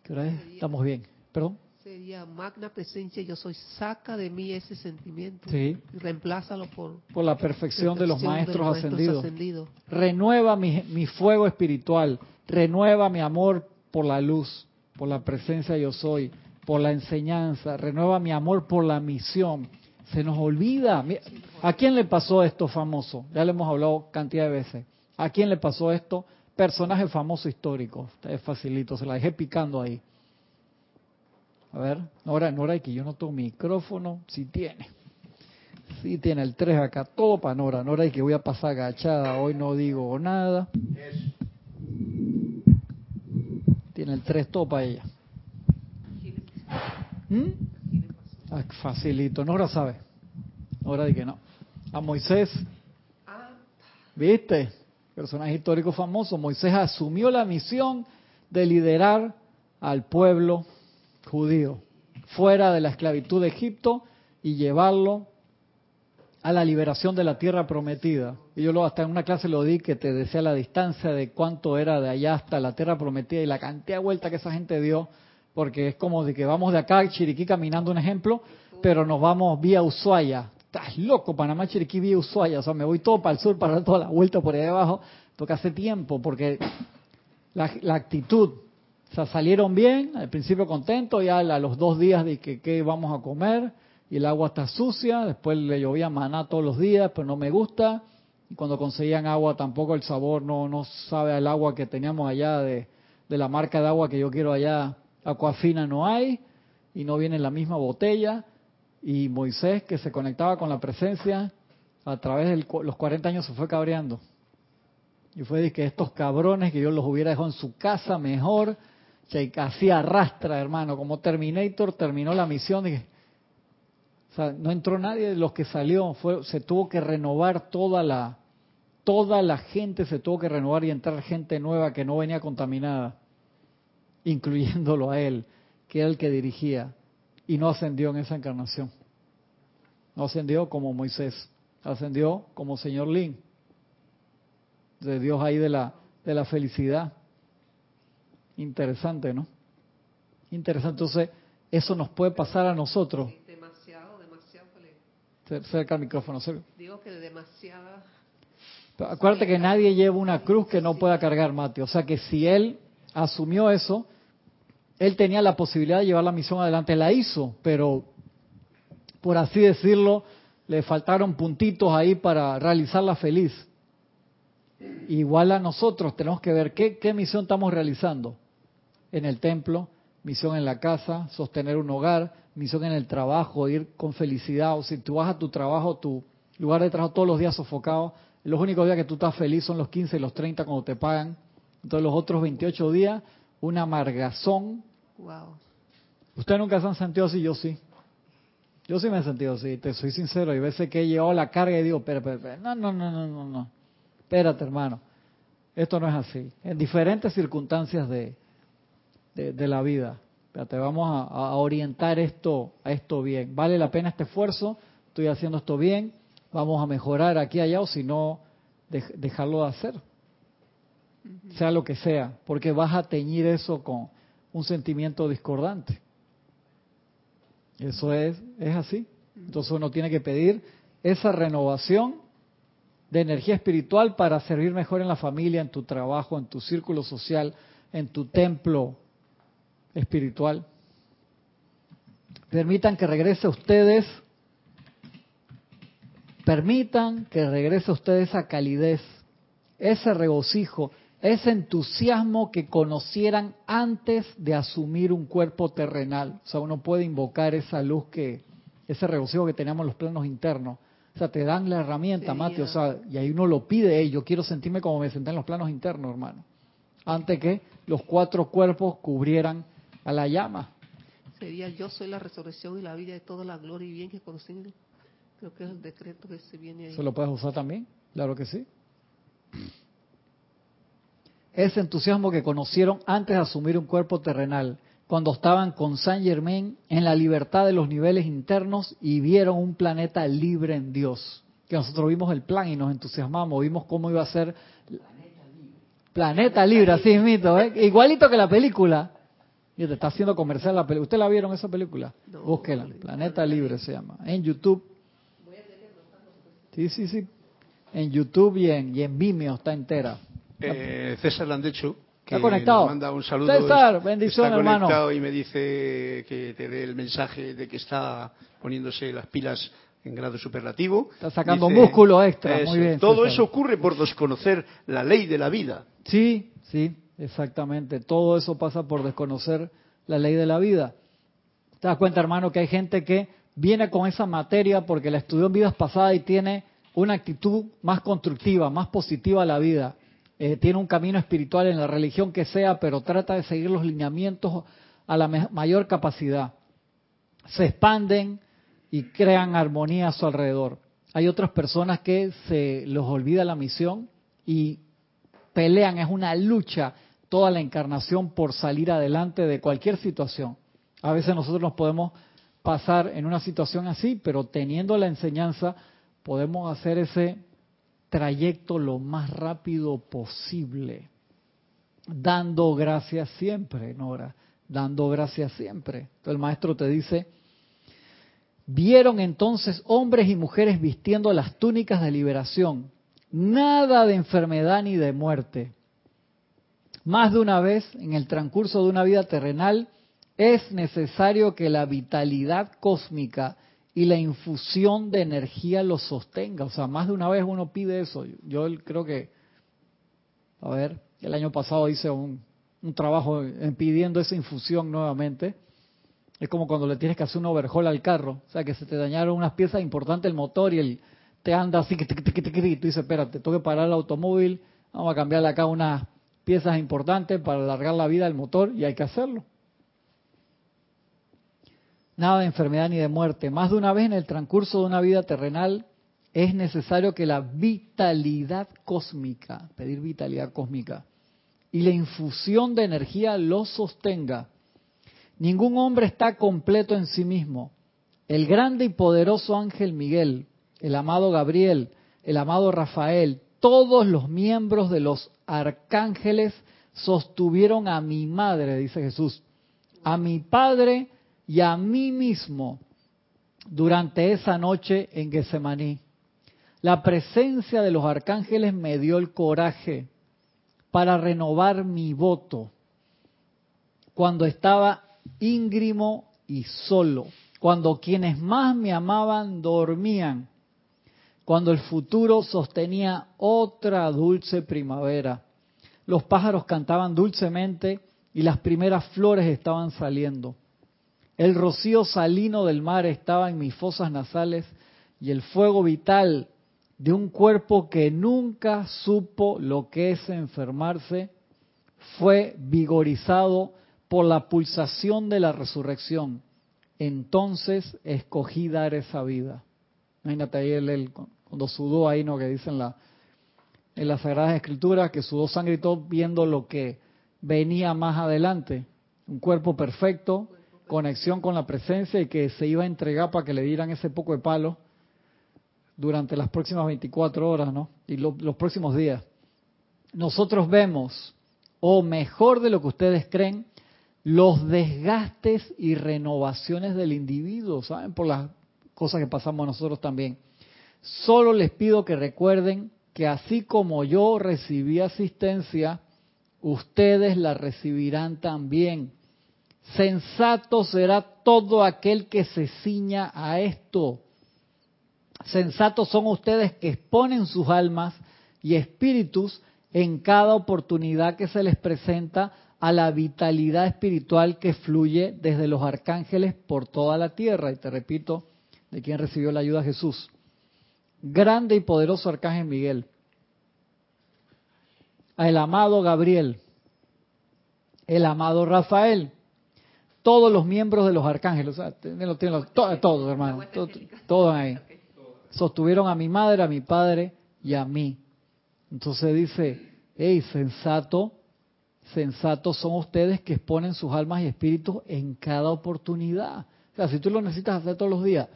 ¿Qué hora es? Estamos bien. ¿Perdón? Sería magna presencia, yo soy, saca de mí ese sentimiento y reemplázalo por, por la perfección, de, los maestros, ascendidos. Renueva mi, mi fuego espiritual, renueva mi amor por la luz, por la presencia yo soy, por la enseñanza, renueva mi amor por la misión. Se nos olvida. ¿A quién le pasó esto famoso? Ya le hemos hablado cantidad de veces. ¿A quién le pasó esto? Personaje famoso histórico. Es facilito, se la dejé picando ahí. A ver, Nora, Nora, que yo no tengo micrófono, sí tiene. Sí tiene el 3 acá, todo para Nora. Nora, y que voy a pasar agachada, hoy no digo nada. Tiene el 3 todo para ella. ¿Mm? Ah, facilito, Nora sabe. Nora di que no. A Moisés, ¿viste? Personaje histórico famoso. Moisés asumió la misión de liderar al pueblo judío fuera de la esclavitud de Egipto y llevarlo a la liberación de la tierra prometida. Y yo lo, hasta en una clase lo di que te decía la distancia de cuánto era de allá hasta la tierra prometida y la cantidad de vuelta que esa gente dio, porque es como de que vamos de acá a Chiriquí caminando un ejemplo, pero nos vamos vía Ushuaia. Estás loco, Panamá, Chiriquí, vía Ushuaia. O sea, me voy todo para el sur para dar toda la vuelta por ahí abajo. Toca hace tiempo, porque la, la actitud, salieron bien, al principio contentos, ya a los dos días de que qué vamos a comer, y el agua está sucia, después le llovía maná todos los días, pero no me gusta, y cuando conseguían agua tampoco el sabor no, no sabe al agua que teníamos allá de, de la marca de agua que yo quiero allá, Aquafina no hay, y no viene en la misma botella, y Moisés que se conectaba con la presencia a través de los 40 años se fue cabreando. Y fue de que estos cabrones que yo los hubiera dejado en su casa mejor, que así arrastra, hermano, como Terminator terminó la misión no entró nadie de los que salió, fue, se tuvo que renovar toda la, toda la gente se tuvo que renovar y entrar gente nueva que no venía contaminada, incluyéndolo a él, que era el que dirigía, y no ascendió en esa encarnación. No ascendió como Moisés, ascendió como señor Lin, de Dios ahí de la, de la felicidad. Interesante, ¿no? Interesante. Entonces, eso nos puede pasar a nosotros cerca del micrófono. Digo que demasiada... Acuérdate que nadie lleva una cruz que no pueda cargar, Mate. O sea que si él asumió eso, él tenía la posibilidad de llevar la misión adelante. La hizo, pero por así decirlo, le faltaron puntitos ahí para realizarla feliz. Igual a nosotros tenemos que ver qué, qué misión estamos realizando. En el templo, misión en la casa, sostener un hogar, misión en el trabajo, ir con felicidad, o si tú vas a tu trabajo, tu lugar de trabajo todos los días sofocado, los únicos días que tú estás feliz son los 15 y los 30 cuando te pagan, entonces los otros 28 días, una amargazón. Wow. Ustedes nunca se han sentido así, yo sí. Yo sí me he sentido así, te soy sincero, y veces que he llevado la carga y digo, espera, espera, no, no, no, no, no, no, espérate hermano, esto no es así. En diferentes circunstancias de, de la vida te vamos a, orientar esto a esto bien. ¿Vale la pena este esfuerzo? ¿Estoy haciendo esto bien? ¿Vamos a mejorar aquí allá o si no, dejarlo de hacer? Sea lo que sea, porque vas a teñir eso con un sentimiento discordante. Eso es, es así. Entonces uno tiene que pedir esa renovación de energía espiritual para servir mejor en la familia, en tu trabajo, en tu círculo social, en tu templo espiritual. Permitan que regrese a ustedes, permitan que regrese a ustedes esa calidez, ese regocijo, ese entusiasmo que conocieran antes de asumir un cuerpo terrenal. O sea, uno puede invocar esa luz que, ese regocijo que tenemos en los planos internos. O sea, te dan la herramienta, Mate, o sea, y ahí uno lo pide, yo quiero sentirme como me senté en los planos internos, hermano. Antes que los cuatro cuerpos cubrieran a la llama. Sería yo soy la resurrección y la vida de toda la gloria y bien que conocen. Creo que es el decreto que se viene ahí. ¿Se lo puedes usar también? Claro que sí. Ese entusiasmo que conocieron antes de asumir un cuerpo terrenal, cuando estaban con Saint Germain en la libertad de los niveles internos y vieron un planeta libre en Dios. Que nosotros vimos el plan y nos entusiasmamos, vimos cómo iba a ser Planeta Libre, así mito, ¿eh? igualito que la película. Y te está haciendo comercial la película. ¿Usted la vieron esa película? Búsquela. Planeta Libre se llama. En YouTube. Sí, sí, sí. En YouTube y en, y en Vimeo está entera. Eh, César Landecho. Que está conectado. manda un saludo. César, bendición, está hermano. conectado y me dice que te dé el mensaje de que está poniéndose las pilas en grado superlativo. Está sacando músculo extra. Muy bien. Todo eso ocurre por desconocer la ley de la vida. Sí, sí. Exactamente, todo eso pasa por desconocer la ley de la vida. ¿Te das cuenta, hermano, que hay gente que viene con esa materia porque la estudió en vidas pasadas y tiene una actitud más constructiva, más positiva a la vida? Eh, tiene un camino espiritual en la religión que sea, pero trata de seguir los lineamientos a la mayor capacidad. Se expanden y crean armonía a su alrededor. Hay otras personas que se los olvida la misión y pelean, es una lucha toda la encarnación por salir adelante de cualquier situación. A veces nosotros nos podemos pasar en una situación así, pero teniendo la enseñanza podemos hacer ese trayecto lo más rápido posible, dando gracias siempre, Nora, dando gracias siempre. Entonces el maestro te dice, vieron entonces hombres y mujeres vistiendo las túnicas de liberación, nada de enfermedad ni de muerte. Más de una vez en el transcurso de una vida terrenal es necesario que la vitalidad cósmica y la infusión de energía lo sostenga. O sea, más de una vez uno pide eso. Yo creo que, a ver, el año pasado hice un, trabajo pidiendo esa infusión nuevamente. Es como cuando le tienes que hacer un overhaul al carro. O sea, que se te dañaron unas piezas importantes del motor y el, te anda así, que y tú dices, espérate, tengo que parar el automóvil, vamos a cambiarle acá unas piezas importantes para alargar la vida del motor y hay que hacerlo nada de enfermedad ni de muerte. Más de una vez en el transcurso de una vida terrenal es necesario que la vitalidad cósmica, pedir vitalidad cósmica, y la infusión de energía lo sostenga. Ningún hombre está completo en sí mismo. El grande y poderoso ángel Miguel, el amado Gabriel, el amado Rafael, todos los miembros de los arcángeles sostuvieron a mi madre, dice Jesús, a mi padre y a mí mismo durante esa noche en Getsemaní. La presencia de los arcángeles me dio el coraje para renovar mi voto cuando estaba íngrimo y solo, cuando quienes más me amaban dormían, cuando el futuro sostenía otra dulce primavera. Los pájaros cantaban dulcemente y las primeras flores estaban saliendo. El rocío salino del mar estaba en mis fosas nasales y el fuego vital de un cuerpo que nunca supo lo que es enfermarse fue vigorizado por la pulsación de la resurrección. Entonces escogí dar esa vida. Imagínate ahí él, cuando sudó ahí, ¿no? Que dicen la, en las Sagradas Escrituras, que sudó sangre y todo viendo lo que venía más adelante. Un cuerpo perfecto, conexión con la presencia y que se iba a entregar para que le dieran ese poco de palo durante las próximas 24 horas, ¿no? Y los próximos días. Nosotros vemos, o mejor de lo que ustedes creen, los desgastes y renovaciones del individuo, ¿saben? Por las cosas que pasamos nosotros también. Solo les pido que recuerden que así como yo recibí asistencia, ustedes la recibirán también. Sensato será todo aquel que se ciña a esto. Sensatos son ustedes que exponen sus almas y espíritus en cada oportunidad que se les presenta a la vitalidad espiritual que fluye desde los arcángeles por toda la tierra. Y te repito, de quien recibió la ayuda Jesús. Grande y poderoso arcángel Miguel. El amado Gabriel. El amado Rafael todos los miembros de los arcángeles, todos, hermano, todos ahí. Sostuvieron a mi madre, a mi padre y a mí. Entonces dice, hey, sensato, sensatos son ustedes que exponen sus almas y espíritus en cada oportunidad. O sea, si tú lo necesitas hacer todos los días,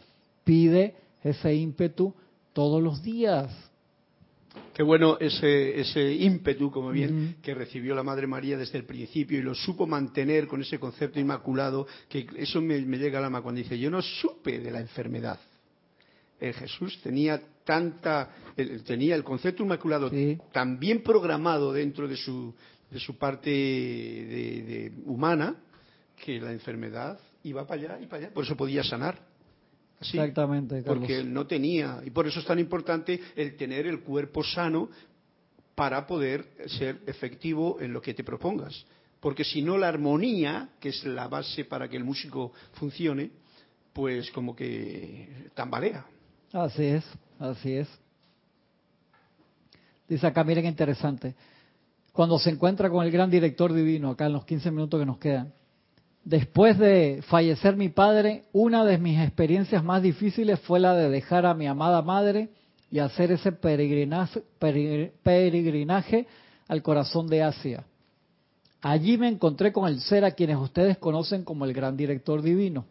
pide ese ímpetu todos los días. Qué bueno ese, ese ímpetu, como bien, que recibió la Madre María desde el principio y lo supo mantener con ese concepto inmaculado, que eso me, llega al alma cuando dice, yo no supe de la enfermedad. El Jesús tenía tanta, tenía el concepto inmaculado tan bien programado dentro de su, de su parte de, humana, que la enfermedad iba para allá y para allá, por eso podía sanar. Exactamente, Porque él no tenía, y por eso es tan importante el tener el cuerpo sano para poder ser efectivo en lo que te propongas. Porque si no, la armonía, que es la base para que el músico funcione, pues como que tambalea. Así es, así es. Dice acá, miren interesante. Cuando se encuentra con el gran director divino, acá en los 15 minutos que nos quedan, Después de fallecer mi padre, una de mis experiencias más difíciles fue la de dejar a mi amada madre y hacer ese peregrinaje, peregrinaje al corazón de Asia. Allí me encontré con el ser a quienes ustedes conocen como el gran director divino.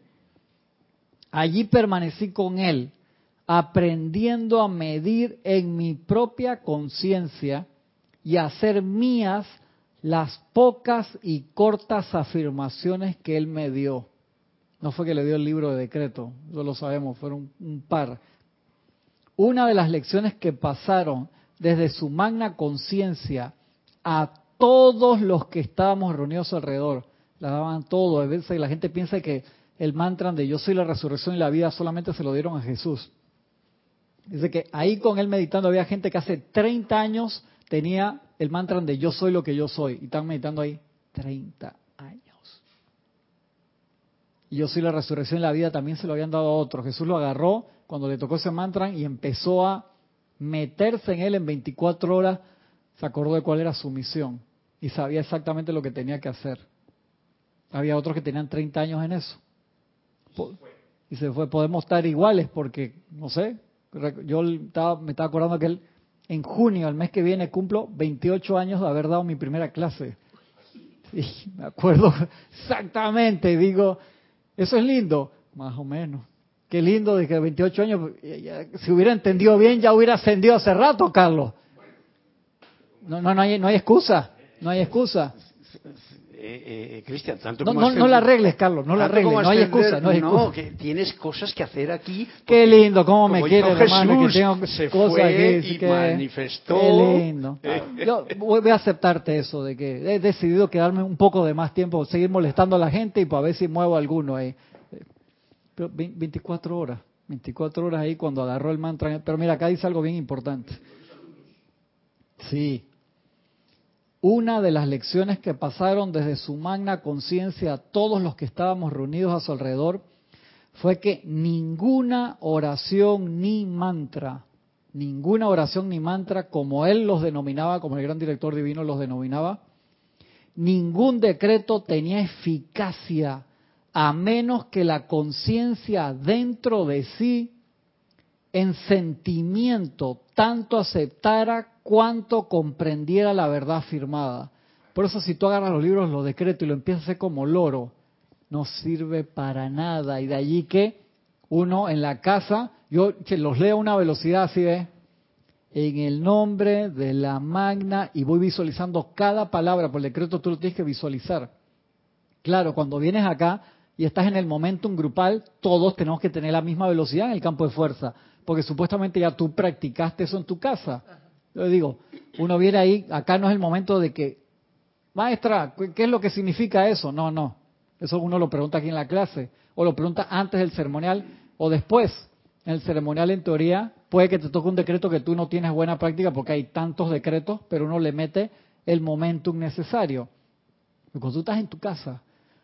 Allí permanecí con él aprendiendo a medir en mi propia conciencia y hacer mías las pocas y cortas afirmaciones que él me dio. No fue que le dio el libro de decreto, eso lo sabemos, fueron un par. Una de las lecciones que pasaron desde su magna conciencia a todos los que estábamos reunidos alrededor, la daban todo. A veces la gente piensa que el mantra de yo soy la resurrección y la vida solamente se lo dieron a Jesús. Dice que ahí con él meditando había gente que hace 30 años tenía el mantra de yo soy lo que yo soy. Y están meditando ahí 30 años. Y yo soy la resurrección y la vida también se lo habían dado a otros. Jesús lo agarró cuando le tocó ese mantra y empezó a meterse en él en 24 horas. Se acordó de cuál era su misión y sabía exactamente lo que tenía que hacer. Había otros que tenían 30 años en eso. Y se fue. Podemos estar iguales porque, no sé, yo estaba, me estaba acordando que él, en junio, el mes que viene, cumplo 28 años de haber dado mi primera clase. Y me acuerdo exactamente, digo, eso es lindo, más o menos. Qué lindo de que 28 años, si hubiera entendido bien, ya hubiera ascendido hace rato, Carlos. No, no, no hay, no hay excusa, no hay excusa. Eh, eh, Cristian, tanto no, como no, la arregles, Carlos, no la arregles, no hay excusa, no hay excusa. No, que tienes cosas que hacer aquí. Qué lindo, cómo me quiere, hermano, que tengo se cosas fue y que, manifestó. Qué lindo. Yo voy a aceptarte eso, de que he decidido quedarme un poco de más tiempo, seguir molestando a la gente y para ver si muevo alguno ahí. Pero 24 horas, 24 horas ahí cuando agarró el mantra. Pero mira, acá dice algo bien importante. Sí, una de las lecciones que pasaron desde su magna conciencia a todos los que estábamos reunidos a su alrededor fue que ninguna oración ni mantra, ninguna oración ni mantra, como él los denominaba, como el gran director divino los denominaba, ningún decreto tenía eficacia a menos que la conciencia dentro de sí en sentimiento tanto aceptara cuanto comprendiera la verdad afirmada. Por eso si tú agarras los libros, los decretos y lo empiezas a hacer como loro, no sirve para nada. Y de allí que uno en la casa, yo los leo a una velocidad así de, en el nombre de la magna, y voy visualizando cada palabra, por decreto tú lo tienes que visualizar. Claro, cuando vienes acá y estás en el momentum grupal, todos tenemos que tener la misma velocidad en el campo de fuerza porque supuestamente ya tú practicaste eso en tu casa. Yo digo, uno viene ahí, acá no es el momento de que, maestra, ¿qué es lo que significa eso? No, no. Eso uno lo pregunta aquí en la clase, o lo pregunta antes del ceremonial o después. En el ceremonial, en teoría, puede que te toque un decreto que tú no tienes buena práctica porque hay tantos decretos, pero uno le mete el momentum necesario. cuando tú estás en tu casa,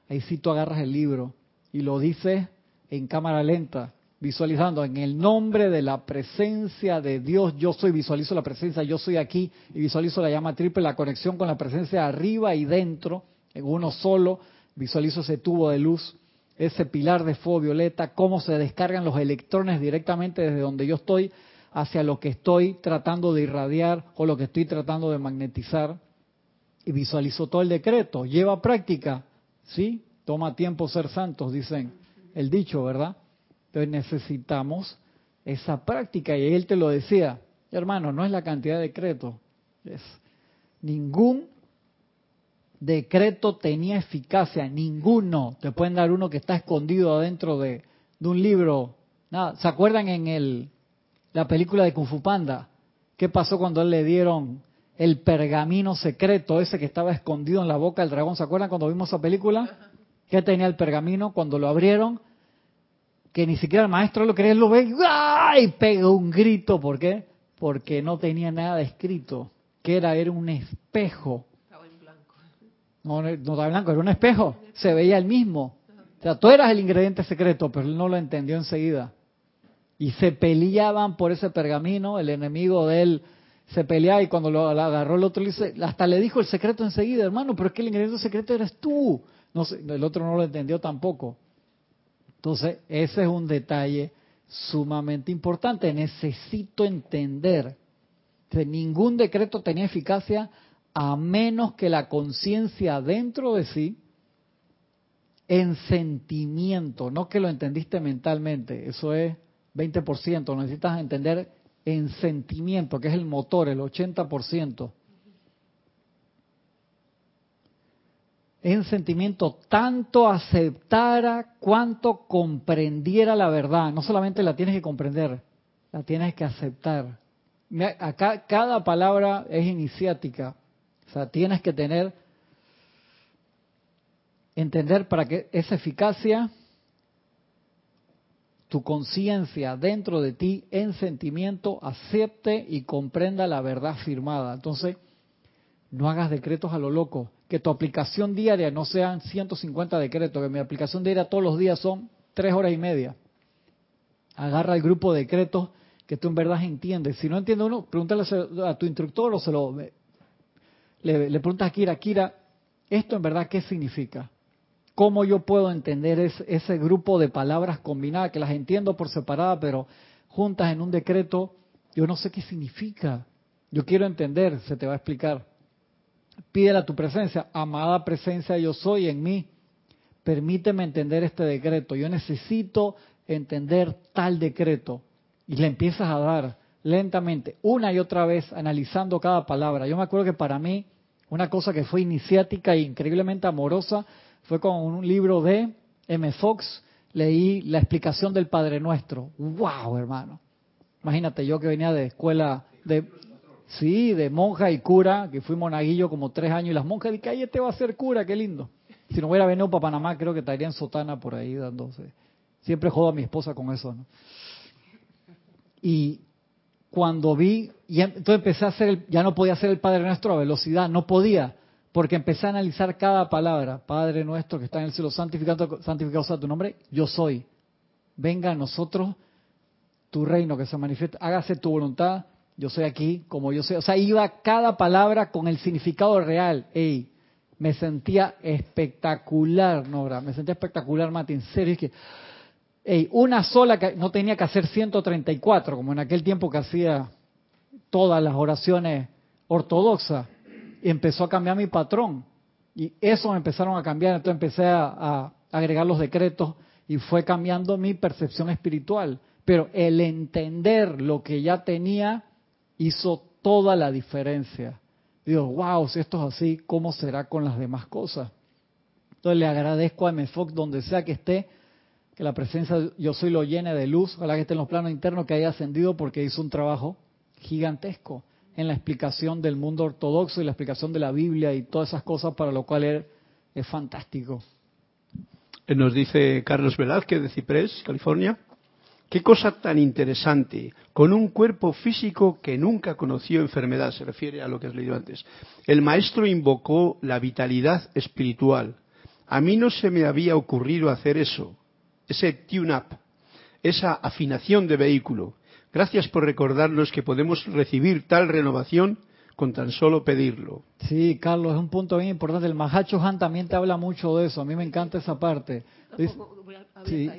ahí sí tú agarras el libro y lo dices en cámara lenta, visualizando en el nombre de la presencia de Dios, yo soy, visualizo la presencia, yo soy aquí y visualizo la llama triple, la conexión con la presencia arriba y dentro, en uno solo, visualizo ese tubo de luz, ese pilar de fuego violeta, cómo se descargan los electrones directamente desde donde yo estoy hacia lo que estoy tratando de irradiar o lo que estoy tratando de magnetizar y visualizo todo el decreto, lleva práctica, ¿sí? Toma tiempo ser santos, dicen el dicho, ¿verdad? Entonces necesitamos esa práctica. Y él te lo decía, hermano, no es la cantidad de decretos. Es, ningún decreto tenía eficacia, ninguno. Te pueden dar uno que está escondido adentro de, de un libro. Nada. ¿Se acuerdan en el, la película de Kung Fu Panda? ¿Qué pasó cuando él le dieron el pergamino secreto, ese que estaba escondido en la boca del dragón? ¿Se acuerdan cuando vimos esa película? ¿Qué tenía el pergamino? Cuando lo abrieron, que ni siquiera el maestro lo quería, lo ve y pega un grito. ¿Por qué? Porque no tenía nada escrito, que era, era un espejo. Estaba en blanco. No, no estaba en blanco, era un espejo. Se veía el mismo. O sea, tú eras el ingrediente secreto, pero él no lo entendió enseguida. Y se peleaban por ese pergamino, el enemigo de él se peleaba y cuando lo agarró el otro, hasta le dijo el secreto enseguida, hermano, pero es que el ingrediente secreto eres tú. No el otro no lo entendió tampoco. Entonces, ese es un detalle sumamente importante. Necesito entender que ningún decreto tenía eficacia a menos que la conciencia dentro de sí, en sentimiento, no que lo entendiste mentalmente, eso es 20%, necesitas entender en sentimiento, que es el motor, el 80%. En sentimiento, tanto aceptara cuanto comprendiera la verdad. No solamente la tienes que comprender, la tienes que aceptar. Acá cada palabra es iniciática. O sea, tienes que tener, entender para que esa eficacia, tu conciencia dentro de ti en sentimiento acepte y comprenda la verdad firmada. Entonces, no hagas decretos a lo loco. Que tu aplicación diaria no sean 150 decretos, que mi aplicación diaria todos los días son tres horas y media. Agarra el grupo de decretos que tú en verdad entiendes. Si no entiende uno, pregúntale a tu instructor o se lo le, le preguntas a Kira, Kira, ¿esto en verdad qué significa? ¿Cómo yo puedo entender ese, ese grupo de palabras combinadas que las entiendo por separada, pero juntas en un decreto? Yo no sé qué significa. Yo quiero entender, se te va a explicar. Pídele a tu presencia, amada presencia yo soy en mí. Permíteme entender este decreto. Yo necesito entender tal decreto y le empiezas a dar lentamente, una y otra vez, analizando cada palabra. Yo me acuerdo que para mí, una cosa que fue iniciática e increíblemente amorosa fue con un libro de M. Fox, leí la explicación del Padre Nuestro. ¡Wow, hermano! Imagínate, yo que venía de escuela de... Sí, de monja y cura, que fui monaguillo como tres años, y las monjas dije, ay, este va a ser cura, qué lindo. Si no hubiera venido para Panamá, creo que estaría en sotana por ahí dándose. Siempre jodo a mi esposa con eso. Y cuando vi, y entonces empecé a hacer, ya no podía hacer el Padre Nuestro a velocidad, no podía, porque empecé a analizar cada palabra. Padre Nuestro que está en el cielo, santificado, santificado sea tu nombre, yo soy. Venga a nosotros tu reino que se manifiesta, hágase tu voluntad, yo soy aquí como yo soy. O sea, iba cada palabra con el significado real. Ey, me sentía espectacular, Nora, me sentía espectacular, Mati, en serio, es que una sola, no tenía que hacer 134, como en aquel tiempo que hacía todas las oraciones ortodoxas. Y empezó a cambiar mi patrón. Y eso me empezaron a cambiar. Entonces empecé a agregar los decretos y fue cambiando mi percepción espiritual. Pero el entender lo que ya tenía hizo toda la diferencia. Digo, wow, si esto es así, ¿cómo será con las demás cosas? Entonces le agradezco a MFOC donde sea que esté que la presencia yo soy lo llene de luz, ojalá que esté en los planos internos, que haya ascendido porque hizo un trabajo gigantesco en la explicación del mundo ortodoxo y la explicación de la Biblia y todas esas cosas, para lo cual es, es fantástico. Eh, nos dice Carlos Velázquez de Ciprés, California. Qué cosa tan interesante, con un cuerpo físico que nunca conoció enfermedad, se refiere a lo que has leído antes. El maestro invocó la vitalidad espiritual. A mí no se me había ocurrido hacer eso ese tune-up, esa afinación de vehículo. Gracias por recordarnos que podemos recibir tal renovación con tan solo pedirlo. Sí, Carlos, es un punto bien importante. El Mahacho Han también te habla mucho de eso. A mí me encanta esa parte. sí,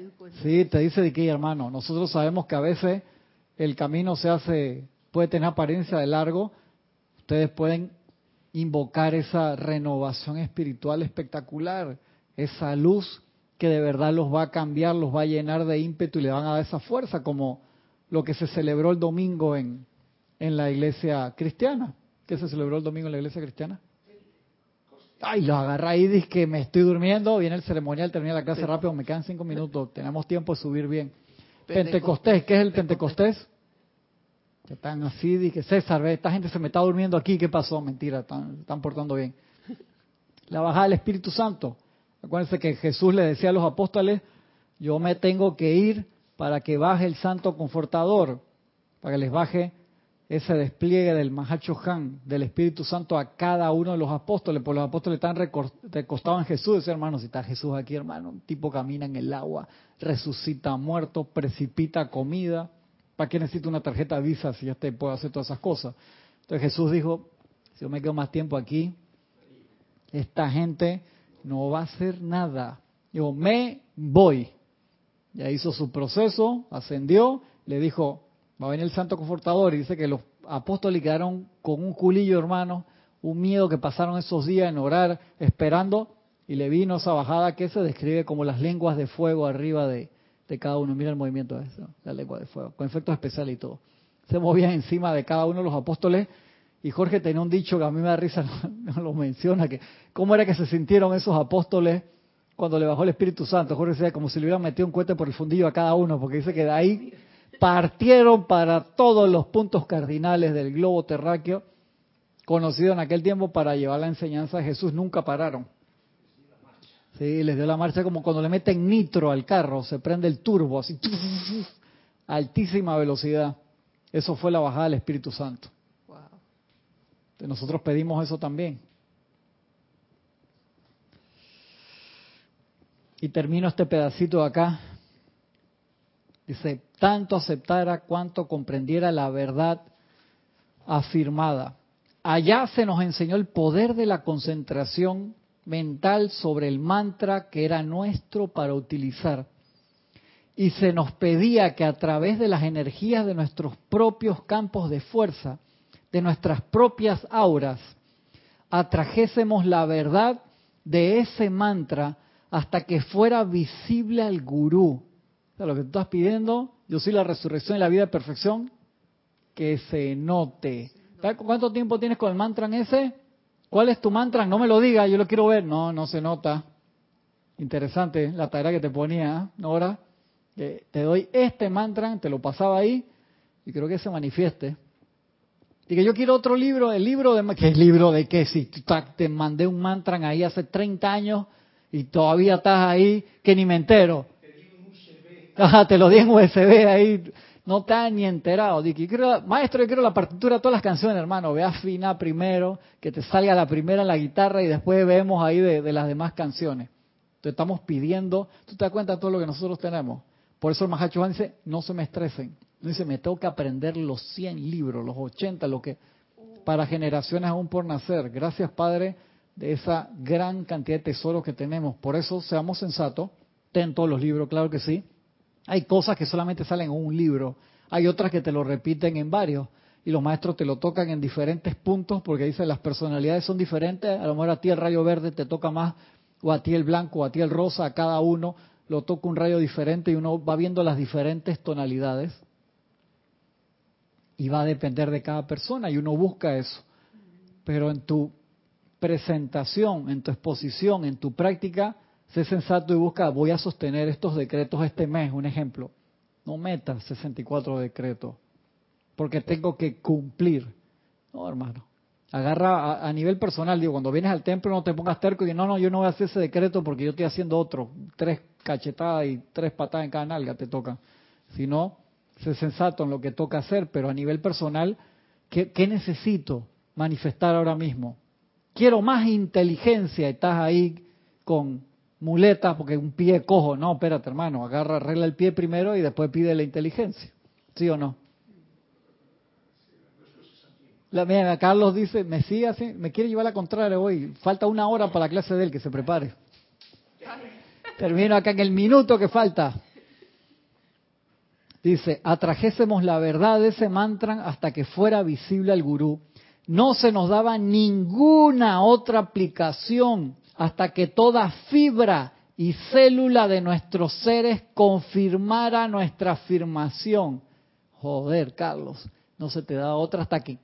sí, te dice de que, hermano, nosotros sabemos que a veces el camino se hace, puede tener apariencia de largo. Ustedes pueden invocar esa renovación espiritual espectacular, esa luz que de verdad los va a cambiar, los va a llenar de ímpetu y le van a dar esa fuerza, como lo que se celebró el domingo en, en la iglesia cristiana. ¿Qué se celebró el domingo en la iglesia cristiana? Ay, lo agarra ahí, dice que me estoy durmiendo, viene el ceremonial, termina la clase rápido, me quedan cinco minutos, tenemos tiempo de subir bien. Pentecostés, ¿qué es el Pentecostés? Que están así, dice César, ve, esta gente se me está durmiendo aquí, ¿qué pasó? Mentira, están, están portando bien. La bajada del Espíritu Santo, Acuérdense que Jesús le decía a los apóstoles, yo me tengo que ir para que baje el santo confortador, para que les baje ese despliegue del Mahacho Han, del Espíritu Santo a cada uno de los apóstoles, porque los apóstoles están recostados en Jesús, hermano, si está Jesús aquí, hermano, un tipo camina en el agua, resucita muerto, precipita comida, ¿para qué necesita una tarjeta Visa si ya te puede hacer todas esas cosas? Entonces Jesús dijo, si yo me quedo más tiempo aquí, esta gente no va a hacer nada. Yo me voy. Ya hizo su proceso, ascendió, le dijo, va a venir el Santo Confortador. Y dice que los apóstoles quedaron con un culillo, hermano, un miedo que pasaron esos días en orar, esperando, y le vino esa bajada que se describe como las lenguas de fuego arriba de, de cada uno. Mira el movimiento de eso, la lengua de fuego, con efectos especiales y todo. Se movía encima de cada uno de los apóstoles. Y Jorge tenía un dicho que a mí me da risa, no, lo menciona, que cómo era que se sintieron esos apóstoles cuando le bajó el Espíritu Santo. Jorge decía como si le hubieran metido un cohete por el fundillo a cada uno, porque dice que de ahí partieron para todos los puntos cardinales del globo terráqueo conocido en aquel tiempo para llevar la enseñanza de Jesús. Nunca pararon. Sí, les dio la marcha como cuando le meten nitro al carro, se prende el turbo, así, altísima velocidad. Eso fue la bajada del Espíritu Santo. Nosotros pedimos eso también. Y termino este pedacito de acá. Dice, tanto aceptara cuanto comprendiera la verdad afirmada. Allá se nos enseñó el poder de la concentración mental sobre el mantra que era nuestro para utilizar. Y se nos pedía que a través de las energías de nuestros propios campos de fuerza, de nuestras propias auras, atrajésemos la verdad de ese mantra hasta que fuera visible al gurú. O lo que tú estás pidiendo, yo soy la resurrección y la vida de perfección, que se note. ¿Cuánto tiempo tienes con el mantra ese? ¿Cuál es tu mantra? No me lo diga, yo lo quiero ver. No, no se nota. Interesante la tarea que te ponía ¿eh? ahora. te doy este mantra, te lo pasaba ahí y creo que se manifieste. Y que yo quiero otro libro, el libro de... ¿Qué libro de qué? Si te mandé un mantra ahí hace 30 años y todavía estás ahí, que ni me entero. te lo di en USB ahí no está ni enterado. maestro, yo quiero la partitura de todas las canciones, hermano. Ve afina primero, que te salga la primera en la guitarra y después vemos ahí de, las demás canciones. Te estamos pidiendo, tú te das cuenta de todo lo que nosotros tenemos. Por eso el Mahacho dice, no se me estresen. Dice, me tengo que aprender los 100 libros, los 80, lo que para generaciones aún por nacer. Gracias, Padre, de esa gran cantidad de tesoros que tenemos. Por eso, seamos sensatos. Ten todos los libros, claro que sí. Hay cosas que solamente salen en un libro, hay otras que te lo repiten en varios y los maestros te lo tocan en diferentes puntos porque dicen las personalidades son diferentes, a lo mejor a ti el rayo verde te toca más o a ti el blanco o a ti el rosa, a cada uno lo toca un rayo diferente y uno va viendo las diferentes tonalidades y va a depender de cada persona y uno busca eso. Pero en tu presentación, en tu exposición, en tu práctica, Sé sensato y busca, voy a sostener estos decretos este mes, un ejemplo. No metas 64 decretos, porque tengo que cumplir. No, hermano. Agarra a, nivel personal, digo, cuando vienes al templo no te pongas terco y no, no, yo no voy a hacer ese decreto porque yo estoy haciendo otro. Tres cachetadas y tres patadas en cada nalga te tocan. Sino, sé sensato en lo que toca hacer, pero a nivel personal, ¿qué, qué necesito manifestar ahora mismo? Quiero más inteligencia, estás ahí con muleta porque un pie cojo. No, espérate, hermano, agarra, arregla el pie primero y después pide la inteligencia. ¿Sí o no? La, mira, Carlos dice, me sigue así, me quiere llevar a la contraria hoy. Falta una hora para la clase de él, que se prepare. Termino acá en el minuto que falta. Dice, atrajésemos la verdad de ese mantra hasta que fuera visible al gurú. No se nos daba ninguna otra aplicación hasta que toda fibra y célula de nuestros seres confirmara nuestra afirmación. Joder, Carlos, no se te da otra hasta que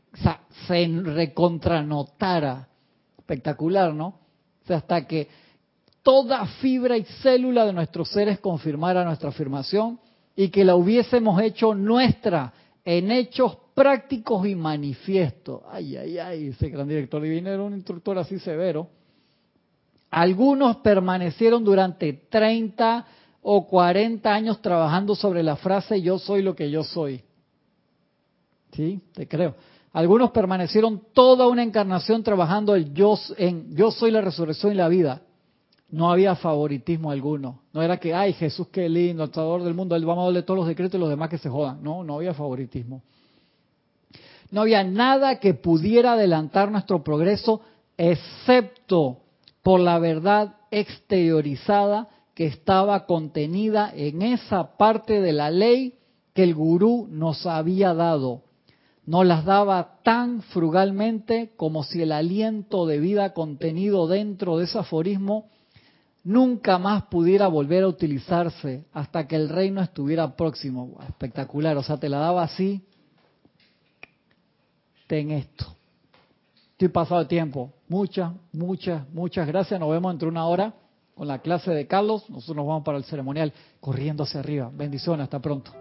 se recontranotara. Espectacular, ¿no? O sea, hasta que toda fibra y célula de nuestros seres confirmara nuestra afirmación y que la hubiésemos hecho nuestra en hechos prácticos y manifiestos. Ay, ay, ay, ese gran director divino era un instructor así severo. Algunos permanecieron durante 30 o 40 años trabajando sobre la frase yo soy lo que yo soy. Sí, te creo. Algunos permanecieron toda una encarnación trabajando el yo, en yo soy la resurrección y la vida. No había favoritismo alguno. No era que, ay, Jesús, qué lindo, el salvador del mundo, él vamos a darle todos los decretos y los demás que se jodan. No, no había favoritismo. No había nada que pudiera adelantar nuestro progreso, excepto por la verdad exteriorizada que estaba contenida en esa parte de la ley que el gurú nos había dado. Nos las daba tan frugalmente como si el aliento de vida contenido dentro de ese aforismo nunca más pudiera volver a utilizarse hasta que el reino estuviera próximo. Espectacular, o sea, te la daba así. Ten esto. Estoy pasado de tiempo. Muchas, muchas, muchas gracias. Nos vemos entre una hora con la clase de Carlos. Nosotros nos vamos para el ceremonial corriendo hacia arriba. Bendiciones, hasta pronto.